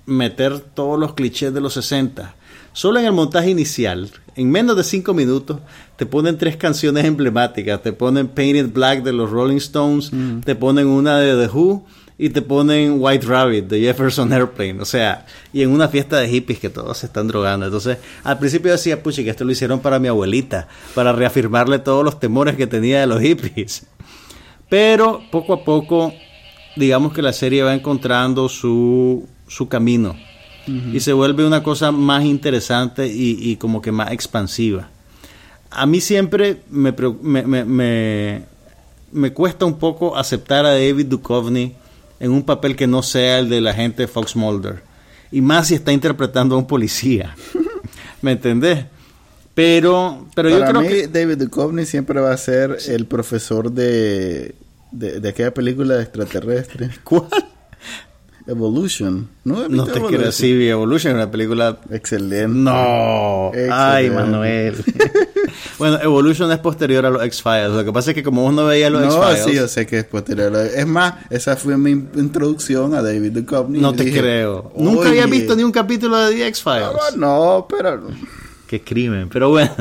meter todos los clichés de los 60. Solo en el montaje inicial, en menos de cinco minutos, te ponen tres canciones emblemáticas. Te ponen Painted Black de los Rolling Stones, mm. te ponen una de The Who y te ponen White Rabbit de Jefferson Airplane. O sea, y en una fiesta de hippies que todos se están drogando. Entonces, al principio decía, puchi, que esto lo hicieron para mi abuelita, para reafirmarle todos los temores que tenía de los hippies. Pero poco a poco, digamos que la serie va encontrando su, su camino y se vuelve una cosa más interesante y, como que más expansiva. A mí siempre me, me, me, cuesta un poco aceptar a David Duchovny en un papel que no sea el de la gente Fox Mulder. Y más si está interpretando a un policía. [LAUGHS] ¿Me entendés? Pero, pero yo creo que David Duchovny siempre va a ser el profesor de, de, de aquella película de extraterrestre. [LAUGHS] ¿Cuál? Evolution. No, no te quiero sí, Evolution, una película excelente. No. Ay, Manuel. [LAUGHS] bueno, Evolution es posterior a los X-Files. Lo que pasa es que como vos no veías los X-Files. No, sí, yo sé que es posterior. Es más, esa fue mi introducción a David Duchovny. No te creo. Nunca había visto ni un capítulo de The X-Files. No, pero. Qué crimen, pero bueno.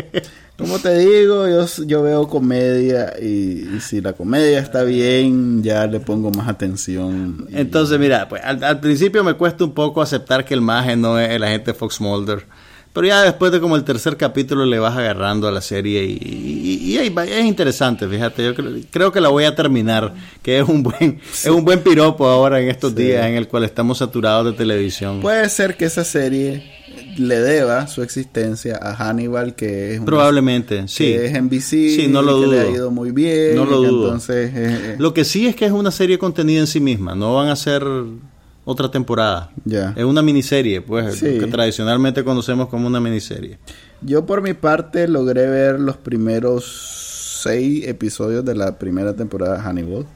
[LAUGHS] Como te digo, yo, yo veo comedia y, si la comedia está bien, ya le pongo más atención. Entonces, mira, pues al, principio me cuesta un poco aceptar que el maje no es el agente Fox Mulder. Pero ya después de como el tercer capítulo le vas agarrando a la serie y, es interesante, fíjate, yo creo, que la voy a terminar, que es un buen es un buen piropo ahora en estos días en el cual estamos saturados de televisión. Puede ser que esa serie le deba su existencia a Hannibal, que es probablemente, sí, que es NBC, sí, no lo que le ha ido muy bien. No lo dudo. Entonces, eh, eh. lo que sí es que es una serie contenida en sí misma. No van a ser otra temporada. Ya. Es una miniserie, pues, que tradicionalmente conocemos como una miniserie. Yo por mi parte logré ver los primeros seis episodios de la primera temporada de Hannibal.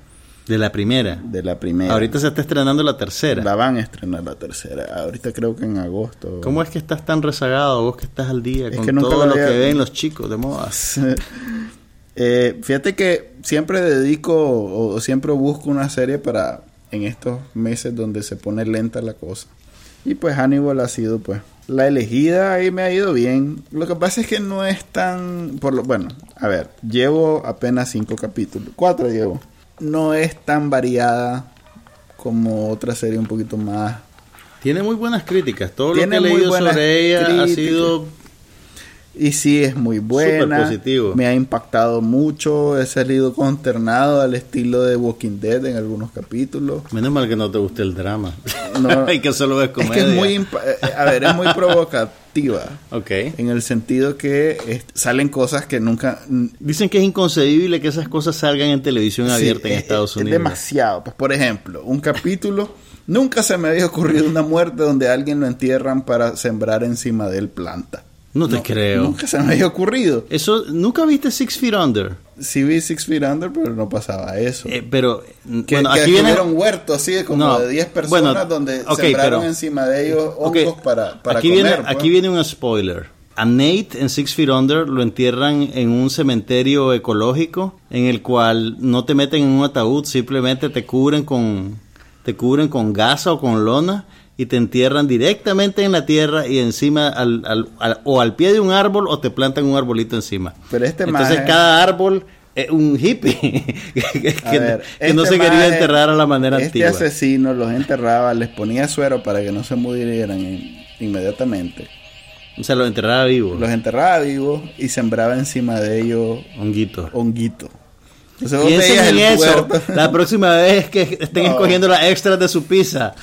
De la primera. De la primera. Ahorita se está estrenando la tercera. La van a estrenar la tercera. Ahorita creo que en agosto. ¿Cómo es que estás tan rezagado? Vos que estás al día con todo lo, que ven los chicos de moda. [LAUGHS] eh, fíjate que siempre dedico o, siempre busco una serie para en estos meses donde se pone lenta la cosa. Y pues Hannibal ha sido pues la elegida y me ha ido bien. Lo que pasa es que no es tan... Por lo, bueno, a ver, llevo apenas cinco capítulos. Cuatro llevo no es tan variada como otra serie un poquito más. Tiene muy buenas críticas. Todo lo que he leído sobre ella ha sido. Y sí, es muy buena. Positivo. Me ha impactado mucho. He salido consternado al estilo de Walking Dead en algunos capítulos. Menos mal que no te guste el drama. No, [LAUGHS] Hay que solo ves comedia. Es que es muy. Eh, a ver, es muy Ok. En el sentido que salen cosas que nunca... Dicen que es inconcebible que esas cosas salgan en televisión abierta en Estados Unidos. Es demasiado. Pues, por ejemplo, un capítulo... nunca se me había ocurrido una muerte donde alguien lo entierran para sembrar encima de él planta. No te creo. Nunca se me había ocurrido. Eso, ¿Nunca viste Six Feet Under? Sí vi Six Feet Under, pero no pasaba eso. Eh, pero, que, bueno, aquí viene un huerto así como de 10 personas donde sembraron encima de ellos hongos para, para aquí comer. Viene, Aquí viene un spoiler. A Nate en Six Feet Under lo entierran en un cementerio ecológico en el cual no te meten en un ataúd, simplemente te cubren con te cubren con gasa o con lona y te entierran directamente en la tierra y encima al, al- al- o al pie de un árbol o te plantan un arbolito encima. Pero este Entonces maje- cada árbol es un hippie [LAUGHS] que, A que- ver, que no este se quería enterrar a la manera este antigua. asesino los enterraba, les ponía suero para que no se murieran in- inmediatamente. O sea, lo enterraba vivo. Los enterraba vivos y sembraba encima de ellos Honguito. honguito. Entonces Piensen en eso la próxima vez que estén [LAUGHS] No. escogiendo las extras de su pizza.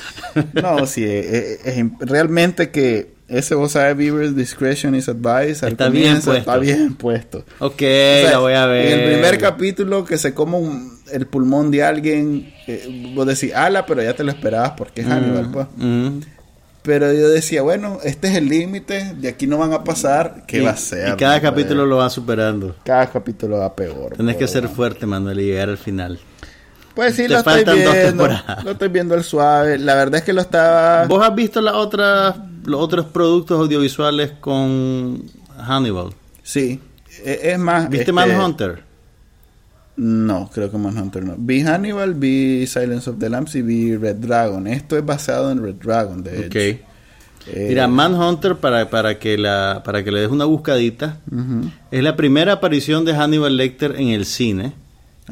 No, sí, es, es- es- realmente que ese vos sabes, Beaver's Discretion is Advice. al Está comienzo. Está bien puesto. Ok, O sea, la voy a ver. En el primer capítulo que se come un- el pulmón de alguien, eh, vos decís, ala, pero ya te lo esperabas porque es Hannibal, pues. Mm. Pero yo decía, bueno, este es el límite, de aquí no van a pasar, ¿qué y, va a ser? y cada no, capítulo pues? lo va superando. Cada capítulo va peor. Tenés que ser fuerte, Manuel, y llegar al final. Pues sí, Te lo estoy viendo. Lo estoy viendo al suave. La verdad es que lo estaba... ¿Vos has visto las otras, los otros productos audiovisuales con Hannibal? Sí. E- Es más... ¿Viste este, Manhunter? No, creo que Manhunter no. Vi Hannibal, vi Silence of the Lambs y vi Red Dragon. Esto es basado en Red Dragon, de hecho. Eh, Mira, Manhunter, para, para, que la, para que le des una buscadita, es la primera aparición de Hannibal Lecter en el cine.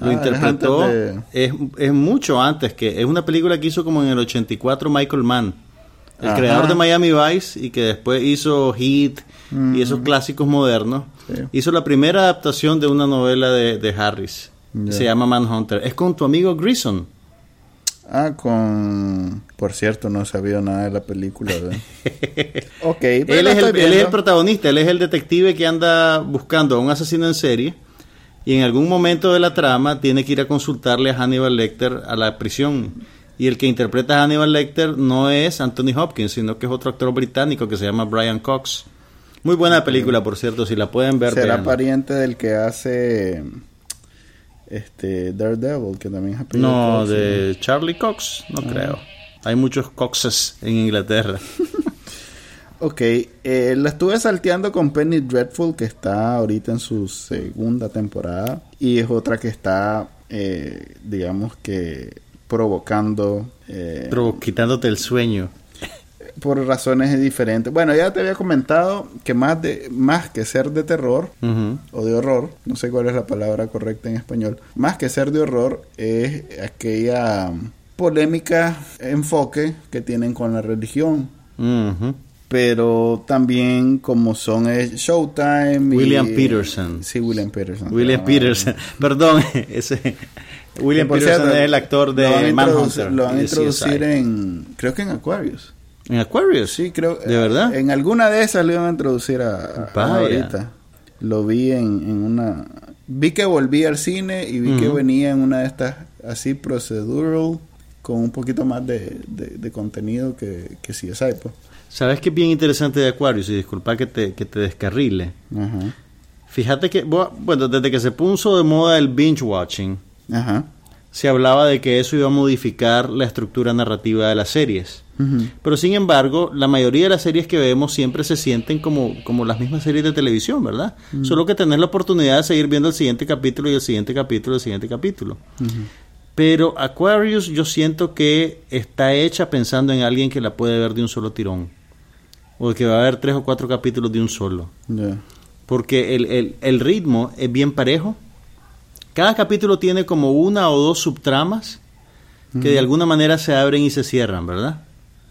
Lo Ah, interpretó, es es, es mucho antes que, es una película que hizo como en el 84 Michael Mann, el Ajá. creador de Miami Vice y que después hizo Heat y esos clásicos modernos. Sí. Hizo la primera adaptación de una novela de, de Harris. Se llama Manhunter. Es con tu amigo Grison. Ah, con... Por cierto, no sabía nada de la película. ¿verdad? [LAUGHS] ok, pero Él es, el, él es el protagonista, él es el detective que anda buscando a un asesino en serie y en algún momento de la trama tiene que ir a consultarle a Hannibal Lecter a la prisión. Y el que interpreta a Hannibal Lecter no es Anthony Hopkins, sino que es otro actor británico que se llama Brian Cox. Muy buena película, por cierto, si la pueden ver. Será pariente del que hace... Este... Daredevil, que también es apellido No, Cox, de Charlie Cox, no creo. Hay muchos Coxes en Inglaterra. [LAUGHS] Ok, eh, la estuve salteando con Penny Dreadful, que está ahorita en su segunda temporada. Y es otra que está, eh, digamos que, provocando eh, quitándote el sueño. Por razones diferentes. Bueno, ya te había comentado que más, de, más que ser de terror o de horror, no sé cuál es la palabra correcta en español, más que ser de horror es aquella polémica enfoque que tienen con la religión. Pero también como son Showtime y- William Peterson. sí William Peterson William Peterson, [LAUGHS] perdón, ese William Peterson cierto, es el actor lo de introducir- Manhunter. lo van a introducir en creo que en Aquarius en Aquarius. sí creo ¿De verdad? en alguna de esas lo iban a introducir a, a- ahorita lo vi en, en una vi que volví al cine y vi que Ujú. venía en una de estas así procedural con un poquito más de, de, de contenido que, que CSI pues ¿Sabes qué es bien interesante de Aquarius? Y disculpa que te, que te descarrile. ajá Fíjate que, bu- bueno, desde que se puso de moda el binge watching, ajá se hablaba de que eso iba a modificar la estructura narrativa de las series. Pero sin embargo, la mayoría de las series que vemos siempre se sienten como, como las mismas series de televisión, ¿verdad? Solo que tenés la oportunidad de seguir viendo el siguiente capítulo y el siguiente capítulo y el siguiente capítulo. Pero Aquarius yo siento que está hecha pensando en alguien que la puede ver de un solo tirón. O que va a ver tres o cuatro capítulos de un solo. Porque el, el- el ritmo es bien parejo. Cada capítulo tiene como una o dos subtramas que de alguna manera se abren y se cierran, ¿verdad?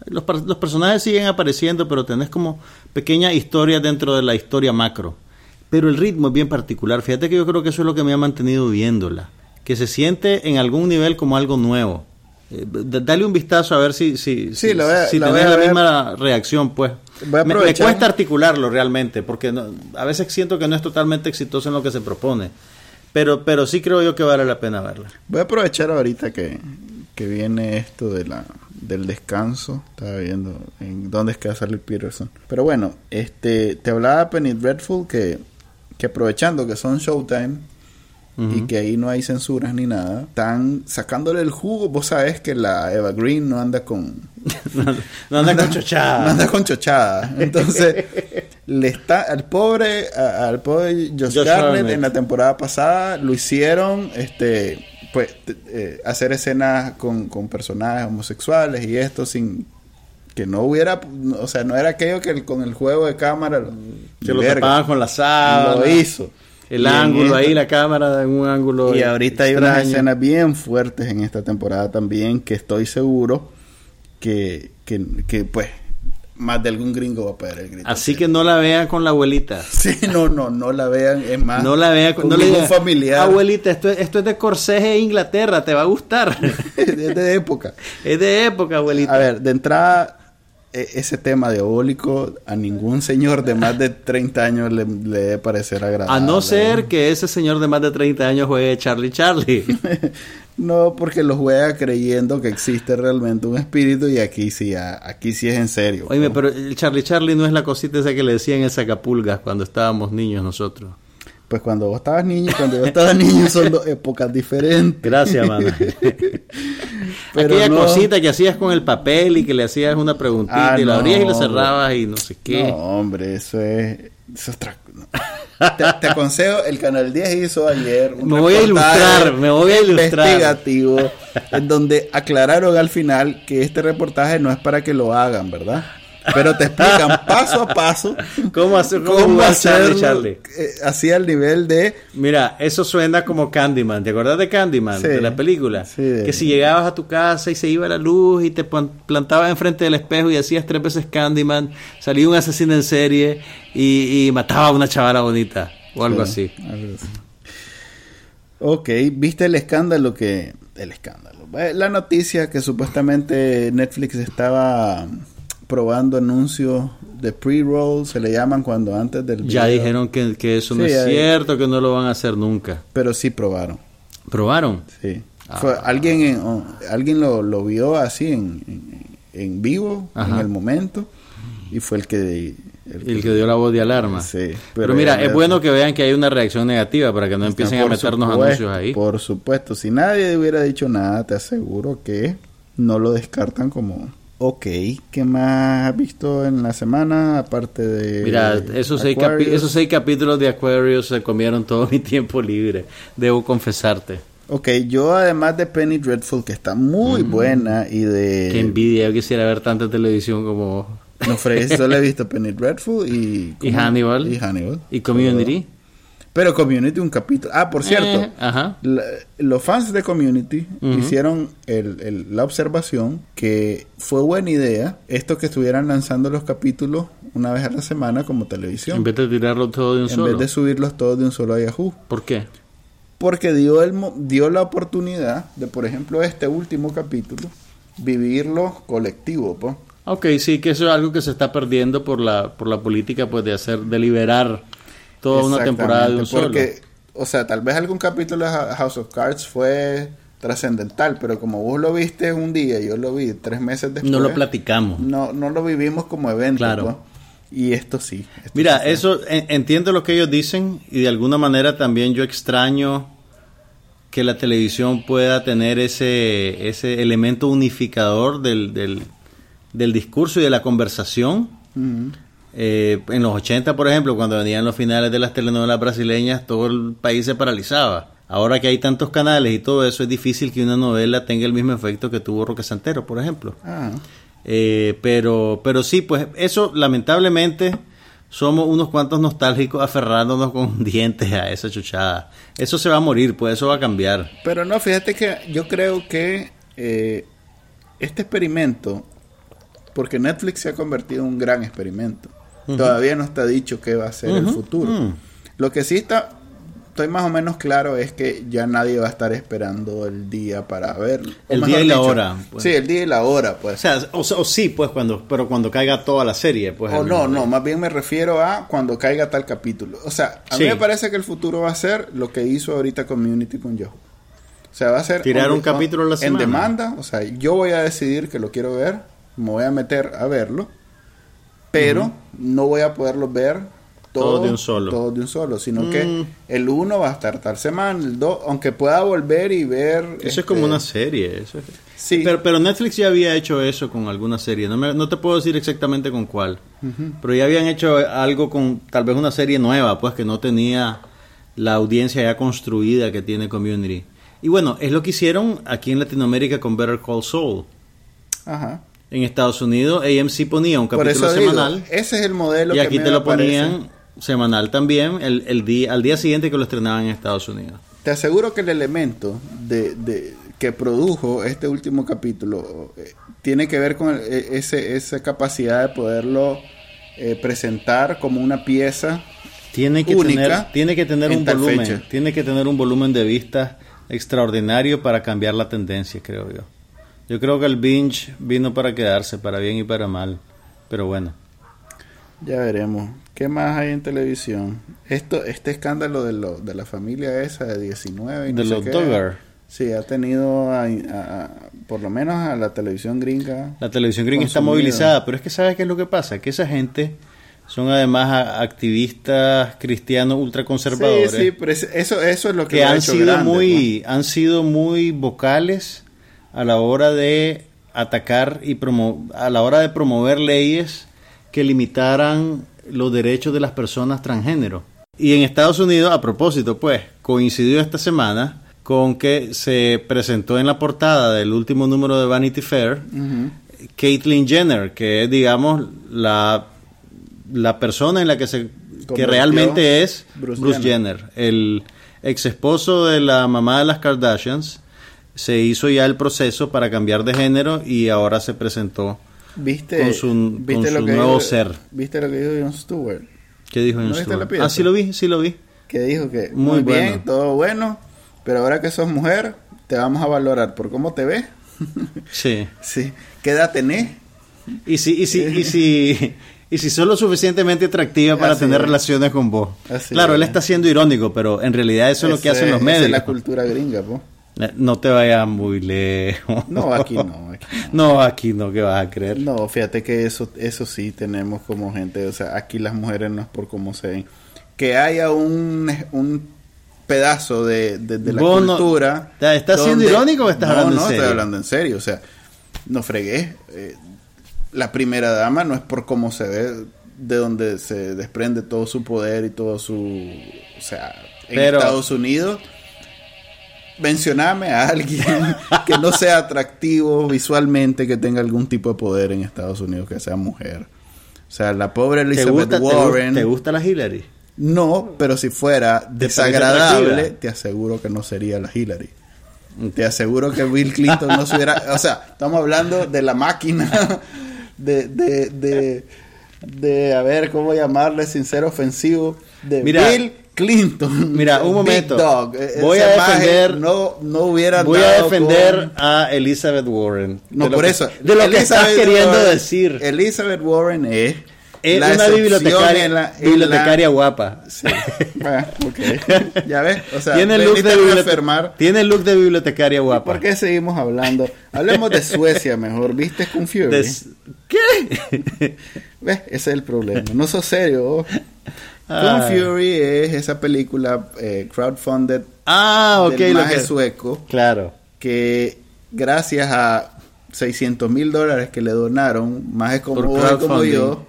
Los, los personajes siguen apareciendo, pero tenés como pequeñas historias dentro de la historia macro. Pero el ritmo es bien particular. Fíjate que yo creo que eso es lo que me ha mantenido viéndola. Que se siente en algún nivel como algo nuevo. Eh, dale un vistazo a ver si, si, Sí, si, lo voy a- si lo tenés voy a la misma reacción, pues. Voy a Me- cuesta articularlo realmente, porque no- a veces siento que no es totalmente exitoso en lo que se propone. Pero, pero sí creo yo que vale la pena verla. Voy a aprovechar ahorita que, que viene esto de la del descanso. Estaba viendo en dónde es que va a salir Peterson. Pero bueno, este te hablaba Penny Dreadful que, que aprovechando que son Showtime y que ahí no hay censuras ni nada, están sacándole el jugo. Vos sabés que la Eva Green no anda con [LAUGHS] no, no anda con [LAUGHS] no chochada. anda con chochada. Entonces, [LAUGHS] le está al pobre, a- al pobre Josh, Josh Garnett Hartnett. en la temporada pasada lo hicieron, este, pues, eh, hacer escenas con, con personajes homosexuales y esto sin Que no hubiera, o sea, no era aquello que el- con el juego de cámara lo, Que lo tapaban con la sábana. lo hizo. El Y ángulo ahí, la cámara en un ángulo. Y ahorita hay unas escenas bien fuertes en esta temporada también que estoy seguro que, que, que, pues más de algún gringo va a pegar el grito. Así que no la vean con la abuelita. [LAUGHS] Sí, no, no, no la vean, es más. No la vean con no le ningún digan, familiar. Abuelita, esto, es- esto es de Corsege Inglaterra, te va a gustar. [LAUGHS] es de época. es de época, abuelita. A ver, de entrada, ese tema diabólico a ningún señor de más de 30 años le, le debe parecer agradable. A no ser que ese señor de más de 30 años juegue Charlie Charlie. [LAUGHS] No, porque lo juega creyendo que existe realmente un espíritu y aquí sí, aquí sí es en serio. ¿no? pero el Charlie Charlie no es la cosita esa que le decían en Sacapulgas cuando estábamos niños nosotros. Pues cuando vos estabas niño y cuando yo estaba niño son dos épocas diferentes. [LAUGHS] Gracias, mano. [LAUGHS] Pero Aquella no- cosita que hacías con el papel y que le hacías una preguntita Ah, y la no, abrías y la cerrabas y no sé qué. No, hombre, eso es, eso es otra no. te, te aconsejo, el Canal 10 hizo ayer un Me voy a ilustrar, me voy a ilustrar. investigativo en donde aclararon al final que este reportaje no es para que lo hagan, ¿verdad? Pero te explican [LAUGHS] paso a paso ¿Cómo hacer cómo cómo jugar Charlie hacerlo Charlie? eh, así al nivel de Mira, eso suena como Candyman. ¿Te acuerdas de Candyman? Sí. De la película. Sí, Que si llegabas a tu casa y se iba la luz y te plantabas enfrente del espejo y hacías tres veces Candyman, salía un asesino en serie y, y mataba a una chavala bonita o algo Sí, así. algo así. Ok, ¿viste el escándalo que... El escándalo. Eh, La noticia que supuestamente Netflix estaba probando anuncios de pre-roll, se le llaman cuando antes del Ya dijeron que, que eso no es cierto, que no lo van a hacer nunca. Pero sí probaron, ¿Probaron? sí. Ah. Fue, alguien en- alguien lo, lo vio así en, en, en vivo, Ajá. en el momento, y fue el que... El que dio la voz de alarma. Sí, pero, mira, es bueno que vean que hay una reacción negativa para que no empiecen a meternos supuesto, anuncios ahí. Por supuesto, si nadie hubiera dicho nada, te aseguro que no lo descartan como... Ok, ¿qué más has visto en la semana aparte de... Mira, esos seis, esos seis capítulos de Aquarius se comieron todo mi tiempo libre, debo confesarte. Ok, yo además de Penny Dreadful, que está muy buena, y de... Mm. Qué envidia, yo quisiera ver tanta televisión como. No, Freddy, solo he visto [LAUGHS] Penny Dreadful y... Y. Hannibal. Y Hannibal. ¿Y Community? Pero Community un capítulo... Ah, por cierto, Eh, ajá. la- los fans de Community hicieron el- el- la observación que fue buena idea esto que estuvieran lanzando los capítulos una vez a la semana como televisión. En vez de tirarlo todo de un en solo. vez de subirlos todos de un solo a Yahoo. ¿Por qué? Porque dio, el, dio la oportunidad de, por ejemplo, este último capítulo, vivirlo colectivo. pues. Ok, sí, que eso es algo que se está perdiendo por la, por la política pues de hacer, de liberar toda una temporada de un Exactamente, solo. Porque, o sea, tal vez algún capítulo de House of Cards fue trascendental, pero como vos lo viste un día yo lo vi tres meses después, No lo platicamos. no, no lo vivimos como evento. Claro. pues. Y esto sí. esto Mira, sí eso en- entiendo lo que ellos dicen y de alguna manera también yo extraño que la televisión pueda tener ese, ese elemento unificador del, del, del discurso y de la conversación. Ujú. Eh, en los 80, por ejemplo, cuando venían los finales de las telenovelas brasileñas, todo el país se paralizaba. Ahora que hay tantos canales y todo eso, es difícil que una novela tenga el mismo efecto que tuvo Roque Santero, por ejemplo. Ah, Eh, pero, pero sí, pues eso lamentablemente somos unos cuantos nostálgicos aferrándonos con [LAUGHS] dientes a esa chuchada. Eso se va a morir, pues eso va a cambiar. Pero no, fíjate que yo creo que eh, este experimento, porque Netflix se ha convertido en un gran experimento, todavía no está dicho qué va a ser el futuro. mm. Lo que sí está, estoy más o menos claro es que ya nadie va a estar esperando el día para verlo. O El día y la hora, pues. Sí, el día y la hora, O pues. sea, o, o sí, pues cuando, pero cuando caiga toda la serie, pues. O no, no, más bien me refiero a cuando caiga tal capítulo. O sea, a Sí. mí me parece que el futuro va a ser lo que hizo ahorita Community con Yahoo. O sea, va a ser... Tirar un capítulo a la En demanda, o sea, yo voy a decidir que lo quiero ver, me voy a meter a verlo, pero no voy a poderlo ver todo, Todo de un solo. todo de un solo, sino Mm. que el uno va a estar tal semana, el dos, aunque pueda volver y ver... Eso este, es como una serie. Eso es- Sí. Pero, pero Netflix ya había hecho eso con alguna serie. No, me- no te puedo decir exactamente con cuál. Pero ya habían hecho algo con tal vez una serie nueva, pues que no tenía la audiencia ya construida que tiene Community. Y bueno, es lo que hicieron aquí en Latinoamérica con Better Call Saul. Ajá. En Estados Unidos, AMC ponía un capítulo digo, semanal. ese es el modelo y que aquí te lo ponían semanal también, el, el día, al día siguiente que lo estrenaban en Estados Unidos. Te aseguro que el elemento de, de- que produjo este último capítulo eh, tiene que ver con el- e- ese, esa capacidad de poderlo eh, presentar como una pieza. Tiene que Única tener, tiene que tener en un volumen, fecha. tiene que tener un volumen de vistas extraordinario para cambiar la tendencia, creo yo. Yo creo que el binge vino para quedarse, para bien y para mal. Pero bueno, Ya veremos. ¿Qué más hay en televisión? Esto, este escándalo de, lo, de la familia esa de 19 y no de sé los qué. Sí, ha tenido a- a- a- por lo menos a la televisión gringa. La televisión gringa está Consumido. movilizada, pero es que ¿sabes qué es lo que pasa? Que esa gente son además activistas cristianos ultraconservadores. Sí, sí, pero es- eso, eso es lo que, que han hecho sido grande, muy han sido muy vocales a la hora de atacar y promo a la hora de promover leyes que limitaran los derechos de las personas transgénero. Y en Estados Unidos, a propósito, pues, coincidió esta semana con que se presentó en la portada del último número de Vanity Fair. Ujú. Caitlyn Jenner, que es, digamos, la, la persona en la que se que realmente es Bruce Bruce, Jenner. Jenner. el ex esposo de la mamá de las Kardashians. Se hizo ya el proceso para cambiar de género y ahora se presentó. ¿Viste, Con su- ¿viste con lo su que nuevo dijo, ser. ¿Viste lo que dijo Jon Stewart? ¿Qué dijo ¿No Jon viste Stewart? la pieza? Ah, sí lo vi, sí lo vi. Que dijo que Muy muy, bien, todo bueno, pero ahora que sos mujer, te vamos a valorar por cómo te ves. [LAUGHS] Sí. sí. ¿Qué edad tenés? Y si, y si, y si, y si sos lo suficientemente atractiva para Así tener es. relaciones con vos. Así claro, él es. está siendo irónico, pero en realidad eso es lo que hacen los esa medios. es la cultura gringa, po. Eh, No te vayas muy lejos. No, aquí no, aquí [LAUGHS] No, aquí no, que vas a creer. No, fíjate que eso, eso sí tenemos como gente, o sea, aquí las mujeres no es por cómo se ven. Que haya un, un pedazo de, de- de la Vos no- cultura. ¿Estás siendo irónico o estás no, hablando en no, serio? estoy hablando en serio, o sea, no fregué. eh, la primera dama no es por cómo se ve, de donde se desprende todo su poder y todo su. O sea, en Pero- Estados Unidos. Mencioname a alguien [LAUGHS] que no sea atractivo visualmente, que tenga algún tipo de poder en Estados Unidos, que sea mujer. O sea, la pobre ¿Te Elizabeth te Warren. ¿Te gusta la Hillary? No, pero si fuera desagradable, te aseguro que no sería la Hillary. Te aseguro que Bill Clinton no se hubiera... O sea, estamos hablando de la máquina [LAUGHS] de, de, de, de a ver, ¿cómo llamarle sin ser ofensivo? De Mira, Bill Clinton. mira, [LAUGHS] un Big momento. Dog. E- Voy a defender- No, no hubiera Voy a defender con- a Elizabeth Warren. No, por que- eso. De lo que estás Elizabeth queriendo Warren- decir. Elizabeth Warren es... Es la una bibliotecaria, en la- en la- bibliotecaria guapa. Sí. Ah, ok. [LAUGHS] Ya ves, o sea, tiene, el look de a bibliote- reafirmar. tiene el look de bibliotecaria guapa. ¿Por qué seguimos hablando? Hablemos de Suecia mejor. ¿Viste con Fury? Des- ¿Qué? [LAUGHS] ¿Ves? Ese es el problema. No sos serio. Kung. Fury es esa película eh, crowdfunded Ah, ok. del lo maje que- sueco Claro. que gracias a 600 mil dólares que le donaron, más como como yo,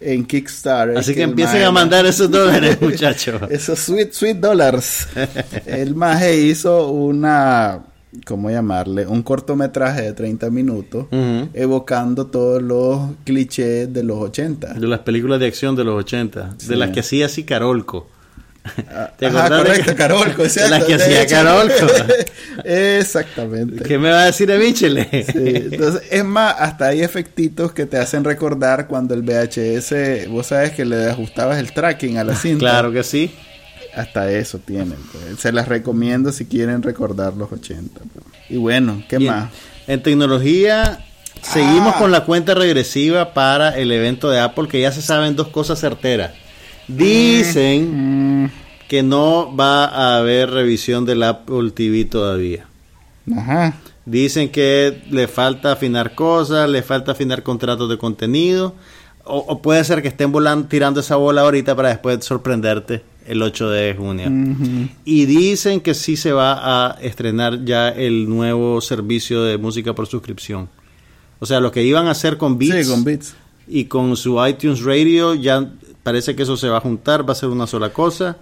en Kickstarter. Así que, empiecen maje- a mandar esos [LAUGHS] dólares, muchachos. Esos sweet, sweet dollars. [LAUGHS] El maje hizo una, ¿cómo llamarle? Un cortometraje de 30 minutos evocando todos los clichés de los 80. De las películas de acción de los 80. Sí. De las que hacía así Carolco. [LAUGHS] ¿Te Ajá, de correcto, [LAUGHS] Carolco, de exacto. las que hacía. Carolco? [LAUGHS] Exactamente. ¿Qué me va a decir a Michele? Sí, entonces, es más, hasta hay efectitos que te hacen recordar cuando el VHS, vos sabes que le ajustabas el tracking a la cinta. Claro que sí. Hasta eso tienen. pues. Se las recomiendo si quieren recordar los 80. pues. Y bueno, ¿qué Y en- más? En tecnología, seguimos Ah. con la cuenta regresiva para el evento de Apple, que ya se saben dos cosas certeras. Dicen Mm, que no va a haber revisión del Apple TV todavía. ajá. Dicen que le falta afinar cosas, le falta afinar contratos de contenido, o, o puede ser que estén volando, tirando esa bola ahorita para después sorprenderte el 8 de junio. Y dicen que sí se va a estrenar ya el nuevo servicio de música por suscripción. O sea, lo que iban a hacer con Beats, Sí, con Beats. y con su iTunes Radio ya parece que eso se va a juntar, va a ser una sola cosa.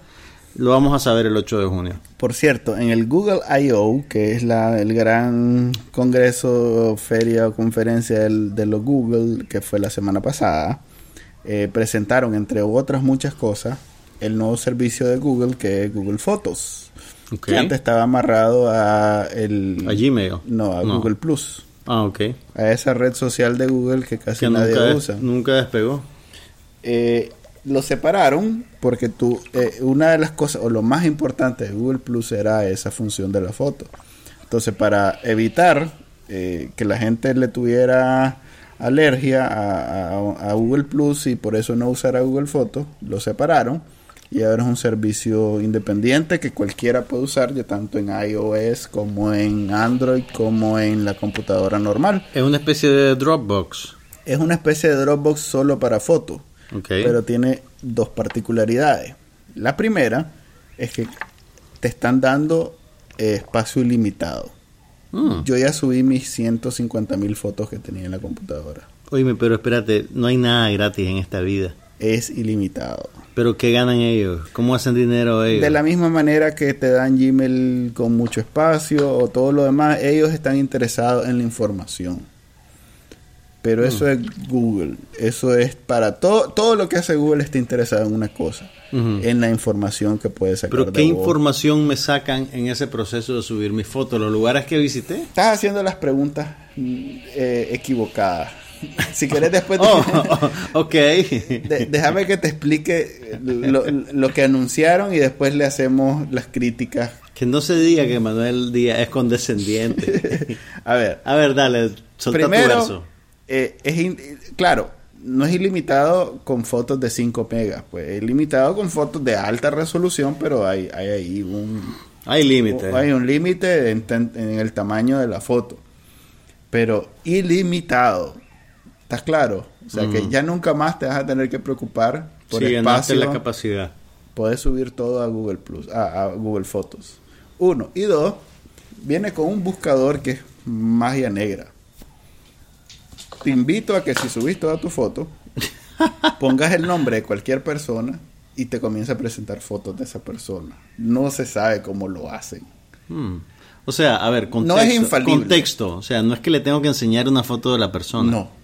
Lo vamos a saber el 8 de junio. Por cierto, en el Google I.O., que es la, el gran congreso, feria o conferencia del- de los Google, que fue la semana pasada, eh, presentaron, entre otras muchas cosas, el nuevo servicio de Google, que es Google Fotos. Que antes estaba amarrado a el... A Gmail. No, a No. Google Plus. Ah, ok. A esa red social de Google que casi Que nadie nunca, des- usa. nunca despegó. Eh, lo separaron porque tú, eh, una de las cosas, o lo más importante de Google Plus era esa función de la foto. Entonces, para evitar eh, que la gente le tuviera alergia a, a- a Google Plus y por eso no usara Google Fotos, lo separaron y ahora es un servicio independiente que cualquiera puede usar, ya tanto en iOS como en Android como en la computadora normal. Es una especie de Dropbox. Es una especie de Dropbox solo para fotos Ok. pero tiene dos particularidades. La primera es que te están dando eh, espacio ilimitado. Mm. Yo ya subí mis 150 mil fotos que tenía en la computadora. Oíme, pero espérate, no hay nada gratis en esta vida. Es ilimitado. ¿Pero qué ganan ellos? ¿Cómo hacen dinero ellos? De la misma manera que te dan Gmail con mucho espacio o todo lo demás, ellos están interesados en la información. Pero eso es Google. Eso es para todo, todo lo que hace Google está interesado en una cosa, en la información que puede sacar ¿Pero de qué vos. información me sacan en ese proceso de subir mis fotos? ¿Los lugares que visité? Estás haciendo las preguntas mm, eh, equivocadas. [LAUGHS] Si querés después... Oh, oh, ok. [LAUGHS] de- déjame que te explique lo, lo que anunciaron y después le hacemos las críticas. Que no se diga que Manuel Díaz es condescendiente. [LAUGHS] A ver, A ver, dale, solta tu primero, verso. eh, es in- claro, no es ilimitado con fotos de 5 megas, pues es limitado con fotos de alta resolución, pero hay, hay ahí un, Hay límites. hay un límite en el tamaño de la foto. Pero ilimitado. ¿Estás claro? O sea que ya nunca más te vas a tener que preocupar por Sí, espacio. la capacidad. Puedes subir todo a Google Plus, a, a Google Fotos. Uno. Y dos, viene con un buscador que es magia negra. Te invito a que si subís toda tu foto, [LAUGHS] pongas el nombre de cualquier persona y te comienza a presentar fotos de esa persona. No se sabe cómo lo hacen. Hmm. O sea, a ver, contexto. No es infalible. Contexto. O sea, no es que le tengo que enseñar una foto de la persona. No.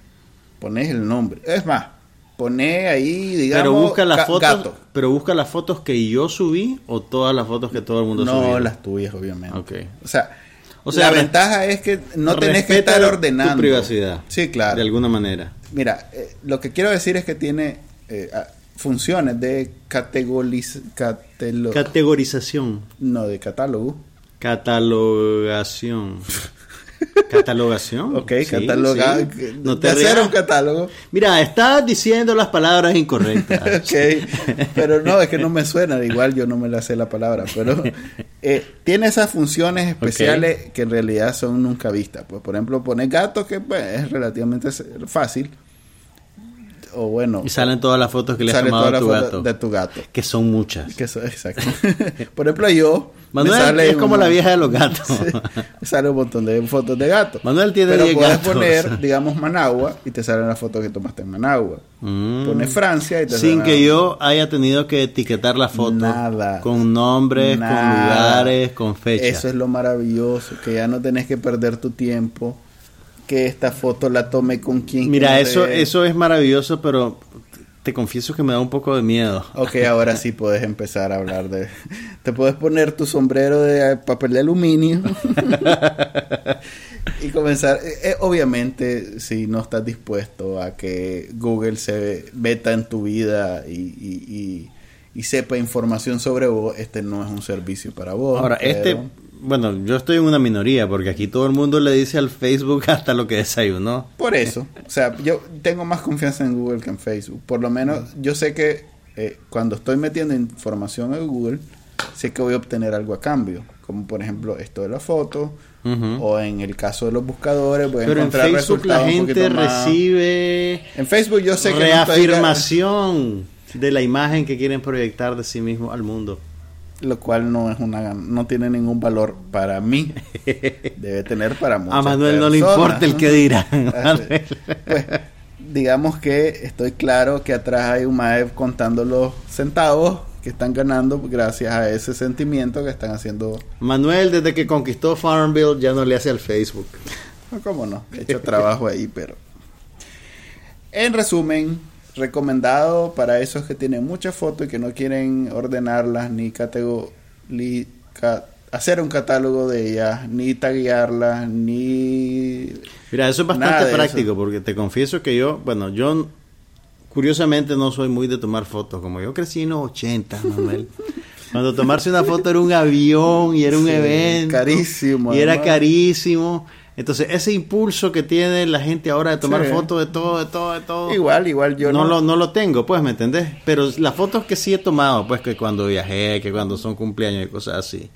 Pones el nombre. Es más, poné ahí, digamos, Pero busca las fotos, gato. pero busca las fotos que yo subí o todas las fotos que todo el mundo subió. No, las tuyas, obviamente. Ok. O sea, O sea, la ventaja es que no tenés que estar tu ordenando. privacidad. Sí, claro. De alguna manera. Mira, eh, lo que quiero decir es que tiene eh, ah, funciones de categoriz Categorización. no, de catálogo. Catalogación. [LAUGHS] ¿Catalogación? Ok, Sí. No te hacer un catálogo. Mira, estás diciendo las palabras incorrectas. [LAUGHS] ok, pero no, es que no me suena, igual yo no me la sé la palabra, pero [LAUGHS] eh, tiene esas funciones especiales que en realidad son nunca vistas. Pues, por ejemplo, poner gato, que pues, es relativamente fácil, o bueno, Y salen todas las fotos que le has tomado a tu gato. de tu gato. Que son muchas. Que exacto. [LAUGHS] por ejemplo, yo. Manuel sale es como un- la vieja de los gatos. [LAUGHS] Sí, sale un montón de fotos de gatos. Manuel tiene Pero 10 puedes gatos. poner, digamos, Managua y te salen las fotos que tomaste en Managua. Mm. Pones Francia y te Sin salen que yo haya tenido que etiquetar la foto. Nada. Con nombres, Nada. con lugares, con fechas. Eso es lo maravilloso, que ya no tenés que perder tu tiempo, que esta foto la tome con quien Mira, eso, eso es maravilloso, pero te confieso que me da un poco de miedo. Ok, ahora sí puedes empezar a hablar de... Te puedes poner tu sombrero de papel de aluminio [LAUGHS] y comenzar... eh, eh, obviamente, si no estás dispuesto a que Google se meta en tu vida y, y- y- y sepa información sobre vos, este no es un servicio para vos. Ahora, pero- este, bueno, yo estoy en una minoría porque aquí todo el mundo le dice al Facebook [LAUGHS] hasta lo que desayunó. Por eso, o sea, yo tengo más confianza en Google que en Facebook. Por lo menos yo sé que eh, cuando estoy metiendo información en Google, sé que voy a obtener algo a cambio. Como por ejemplo esto de la foto, o en el caso de los buscadores, voy a Pero en encontrar Facebook la gente recibe En Facebook yo sé que no estoy- reafirmación de la imagen que quieren proyectar de sí mismo al mundo. Lo cual no es una no tiene ningún valor para mí. [LAUGHS] Debe tener para muchas A Manuel no le importa el que dirán. [LAUGHS] Así. Pues, digamos que estoy claro que atrás hay un mae contando los centavos, que están ganando gracias a ese sentimiento que están haciendo. Manuel, desde que conquistó Farmville, ya no le hace al Facebook. No, cómo no, he hecho trabajo ahí, pero. En resumen, recomendado para esos que tienen muchas fotos y que no quieren ordenarlas ni categorizar hacer un catálogo de ellas, ni taguearlas, ni... Mira, eso es bastante práctico porque te confieso que yo, bueno, yo curiosamente no soy muy de tomar fotos, como yo crecí en los 80, Manuel. [LAUGHS] Cuando tomarse una foto era un avión y era un evento. Carísimo. Y era carísimo. Entonces, ese impulso que tiene la gente ahora de tomar fotos de todo, de todo, de todo. Igual, igual yo no. Lo, no lo tengo, pues, ¿me entendés? Pero las fotos que sí he tomado, pues, que cuando viajé, que cuando son cumpleaños y cosas así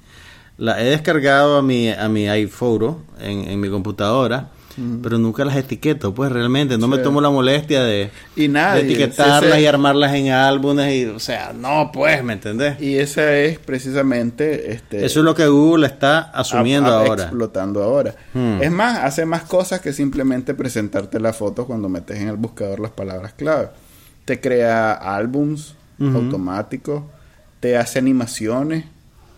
la he descargado a mi, a mi iPhoto en, en mi computadora. Pero nunca las etiqueto, pues realmente no me tomo la molestia de, y etiquetarlas y armarlas en álbumes y, o sea, no, pues, ¿me entendés? Y esa es precisamente, este, eso es lo que Google está asumiendo ahora, explotando ahora. Hmm. Es más, hace más cosas que simplemente presentarte la foto cuando metes en el buscador las palabras clave. Te crea álbums automáticos, te hace animaciones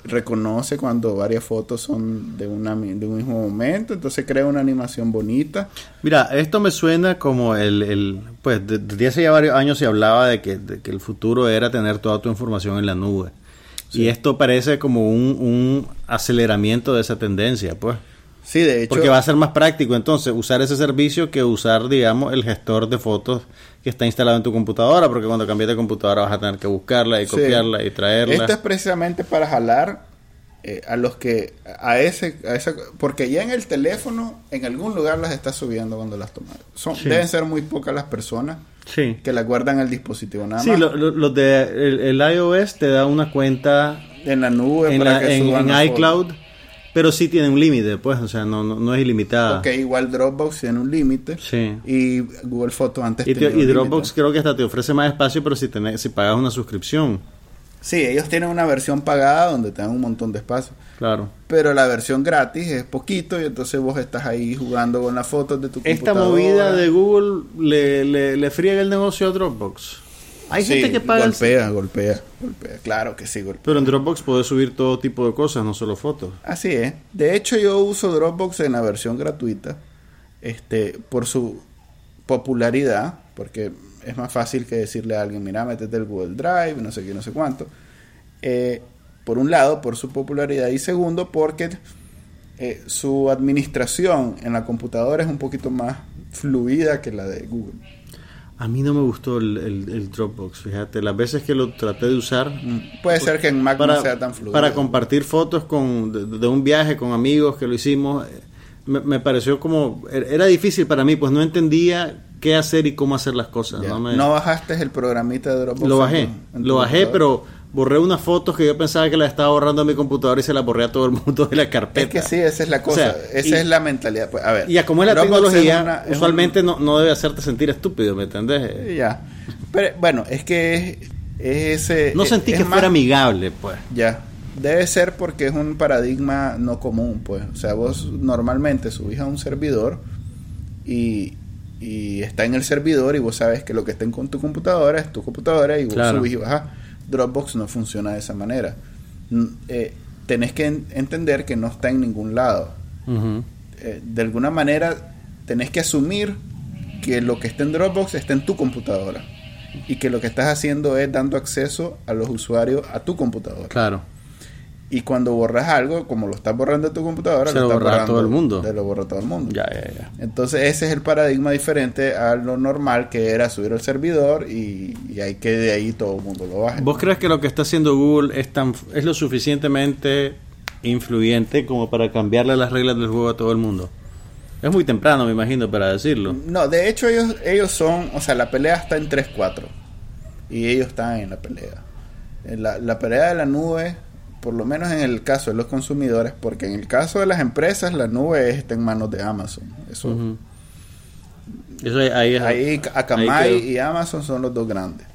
reconoce cuando varias fotos son de, una, de un mismo momento, entonces crea una animación bonita. Mira, esto me suena como el, el pues desde hace ya varios años se hablaba de que, de que, el futuro era tener toda tu información en la nube. Y esto parece como un, un aceleramiento de esa tendencia, pues. Sí, de hecho. Porque va a ser más práctico entonces usar ese servicio que usar, digamos, el gestor de fotos que está instalado en tu computadora, porque cuando cambies de computadora vas a tener que buscarla y copiarla y traerla. Esto es precisamente para jalar eh, a los que, a ese, a esa, porque ya en el teléfono, en algún lugar las está subiendo cuando las tomas. Son, Deben ser muy pocas las personas que las guardan el dispositivo nada más. Sí, los de el, iOS te da una cuenta en la nube en, para que en, en iCloud pero sí tiene un límite, pues, o sea, no, no, es ilimitada. Ok, igual Dropbox tiene un límite. Sí. Y Google Fotos antes y, y Dropbox creo que hasta te ofrece más espacio, pero si, tenés, si pagas una suscripción. Sí, ellos tienen una versión pagada donde te dan un montón de espacio. Claro. Pero la versión gratis es poquito y entonces vos estás ahí jugando con las fotos de tu Esta movida de Google le, le, le friega el negocio a Dropbox. Hay gente que paga. Golpea, golpea, golpea. Claro que sí, golpea. Pero en Dropbox puedes subir todo tipo de cosas, no solo fotos. Así es. De hecho, yo uso Dropbox en la versión gratuita. Este, por su popularidad, porque es más fácil que decirle a alguien, mira, métete el Google Drive, no sé qué, no sé cuánto. Eh, por un lado, por su popularidad. Y segundo, porque eh, su administración en la computadora es un poquito más fluida que la de Google. A mí no me gustó el, Dropbox, fíjate, las veces que lo traté de usar. Mm, puede ser que en Mac no sea tan fluido. Para compartir fotos con, de, un viaje con amigos que lo hicimos, eh, me, pareció como. Er, era difícil para mí, pues no entendía qué hacer y cómo hacer las cosas. ¿No, bajaste el programita de Dropbox? Lo bajé, lo bajé, pero borré unas fotos que yo pensaba que las estaba borrando a mi computadora y se las borré a todo el mundo de la carpeta. Es que sí, esa es la cosa, esa es la mentalidad. Pues, a ver, y como es la tecnología, usualmente no, no, debe hacerte sentir estúpido, ¿me entendés? Ya. Pero bueno, es que es, ese... No sentí que fuera amigable, pues. Ya. Debe ser porque es un paradigma no común, pues. O sea, vos normalmente subís a un servidor y, y está en el servidor y vos sabes que lo que está en tu computadora es tu computadora y vos subís y bajás Dropbox no funciona de esa manera. Eh, tenés que entender que no está en ningún lado. Eh, de alguna manera, tenés que asumir que lo que está en Dropbox está en tu computadora. Y que lo que estás haciendo es dando acceso a los usuarios a tu computadora. Claro. Y cuando borras algo, como lo estás borrando de tu computadora, Se lo, borra todo el mundo. Te lo borra todo el mundo. Ya, ya, ya. Entonces ese es el paradigma diferente a lo normal que era subir al servidor y, y hay que de ahí todo el mundo lo baje. ¿Vos crees que lo que está haciendo Google es, tan, es lo suficientemente influyente como para cambiarle las reglas del juego a todo el mundo? Es muy temprano, me imagino, para decirlo. No, de hecho ellos, ellos son, o sea, la pelea está en 3-4 y ellos están en la pelea. La, la pelea de la nube por lo menos en el caso de los consumidores, porque en el caso de las empresas la nube está en manos de Amazon. Eso, ahí, ahí, Akamai y Amazon son los dos grandes.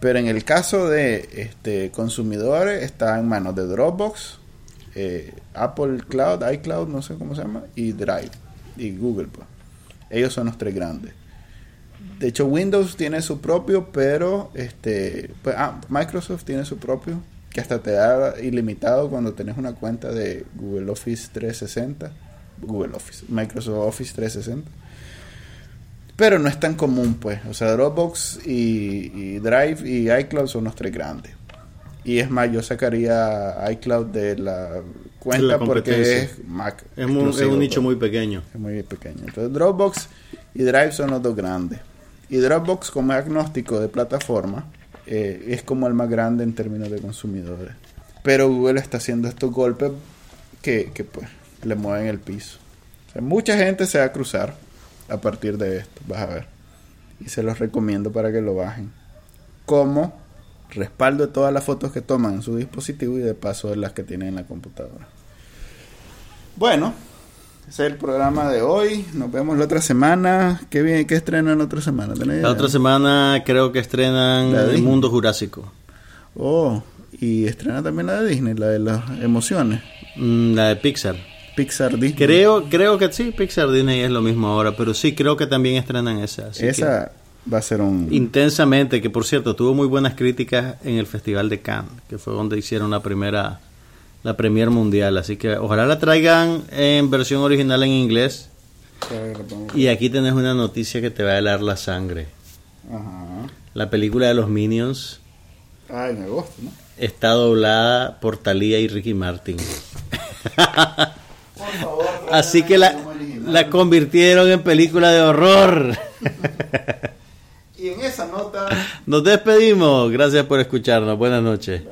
Pero en el caso de este consumidores está en manos de Dropbox, eh, Apple Cloud, iCloud, no sé cómo se llama, y Drive y Google. Pues. Ellos son los tres grandes. de hecho, Windows tiene su propio, pero este, pues, ah, Microsoft tiene su propio, que hasta te da ilimitado cuando tenés una cuenta de Google Office 360, Google Office, Microsoft Office 360. Pero no es tan común, pues. O sea, Dropbox y, y Drive y iCloud son los tres grandes. Y es más, yo sacaría iCloud de la cuenta La porque es Mac. Es, muy- es un nicho pues. muy pequeño. Es muy pequeño. Entonces Dropbox y Drive son los dos grandes. Y Dropbox como es agnóstico de plataforma eh, es como el más grande en términos de consumidores. Pero Google está haciendo estos golpes que, que, pues le mueven el piso. Mucha gente se va a cruzar a partir de esto, vas a ver. Y se los recomiendo para que lo bajen. Como respaldo de todas las fotos que toman en su dispositivo y de paso de las que tienen en la computadora. Bueno, ese es el programa de hoy. Nos vemos la otra semana. ¿Qué, bien, qué estrenan la otra semana? ¿Tenés La idea? otra semana creo que estrenan El. Mundo Jurásico. Oh, y estrena también la de Disney, la de las emociones. Mm, La de Pixar. Pixar Disney. Creo, creo que sí, Pixar Disney es lo mismo ahora, pero sí creo que también estrenan esa. así Esa va a ser un... intensamente, que por cierto tuvo muy buenas críticas en el Festival de Cannes, que fue donde hicieron la primera, la premier mundial. Así que ojalá la traigan en versión original en inglés. Y aquí tenés una noticia que te va a helar la sangre. Ajá. La película de los Minions Ah, en agosto, ¿no? está doblada por Thalía y Ricky Martin. Por favor. [LAUGHS] Así que la, la convirtieron en película de horror. [LAUGHS] Y en esa nota... Nos despedimos. Gracias por escucharnos. Buenas noches.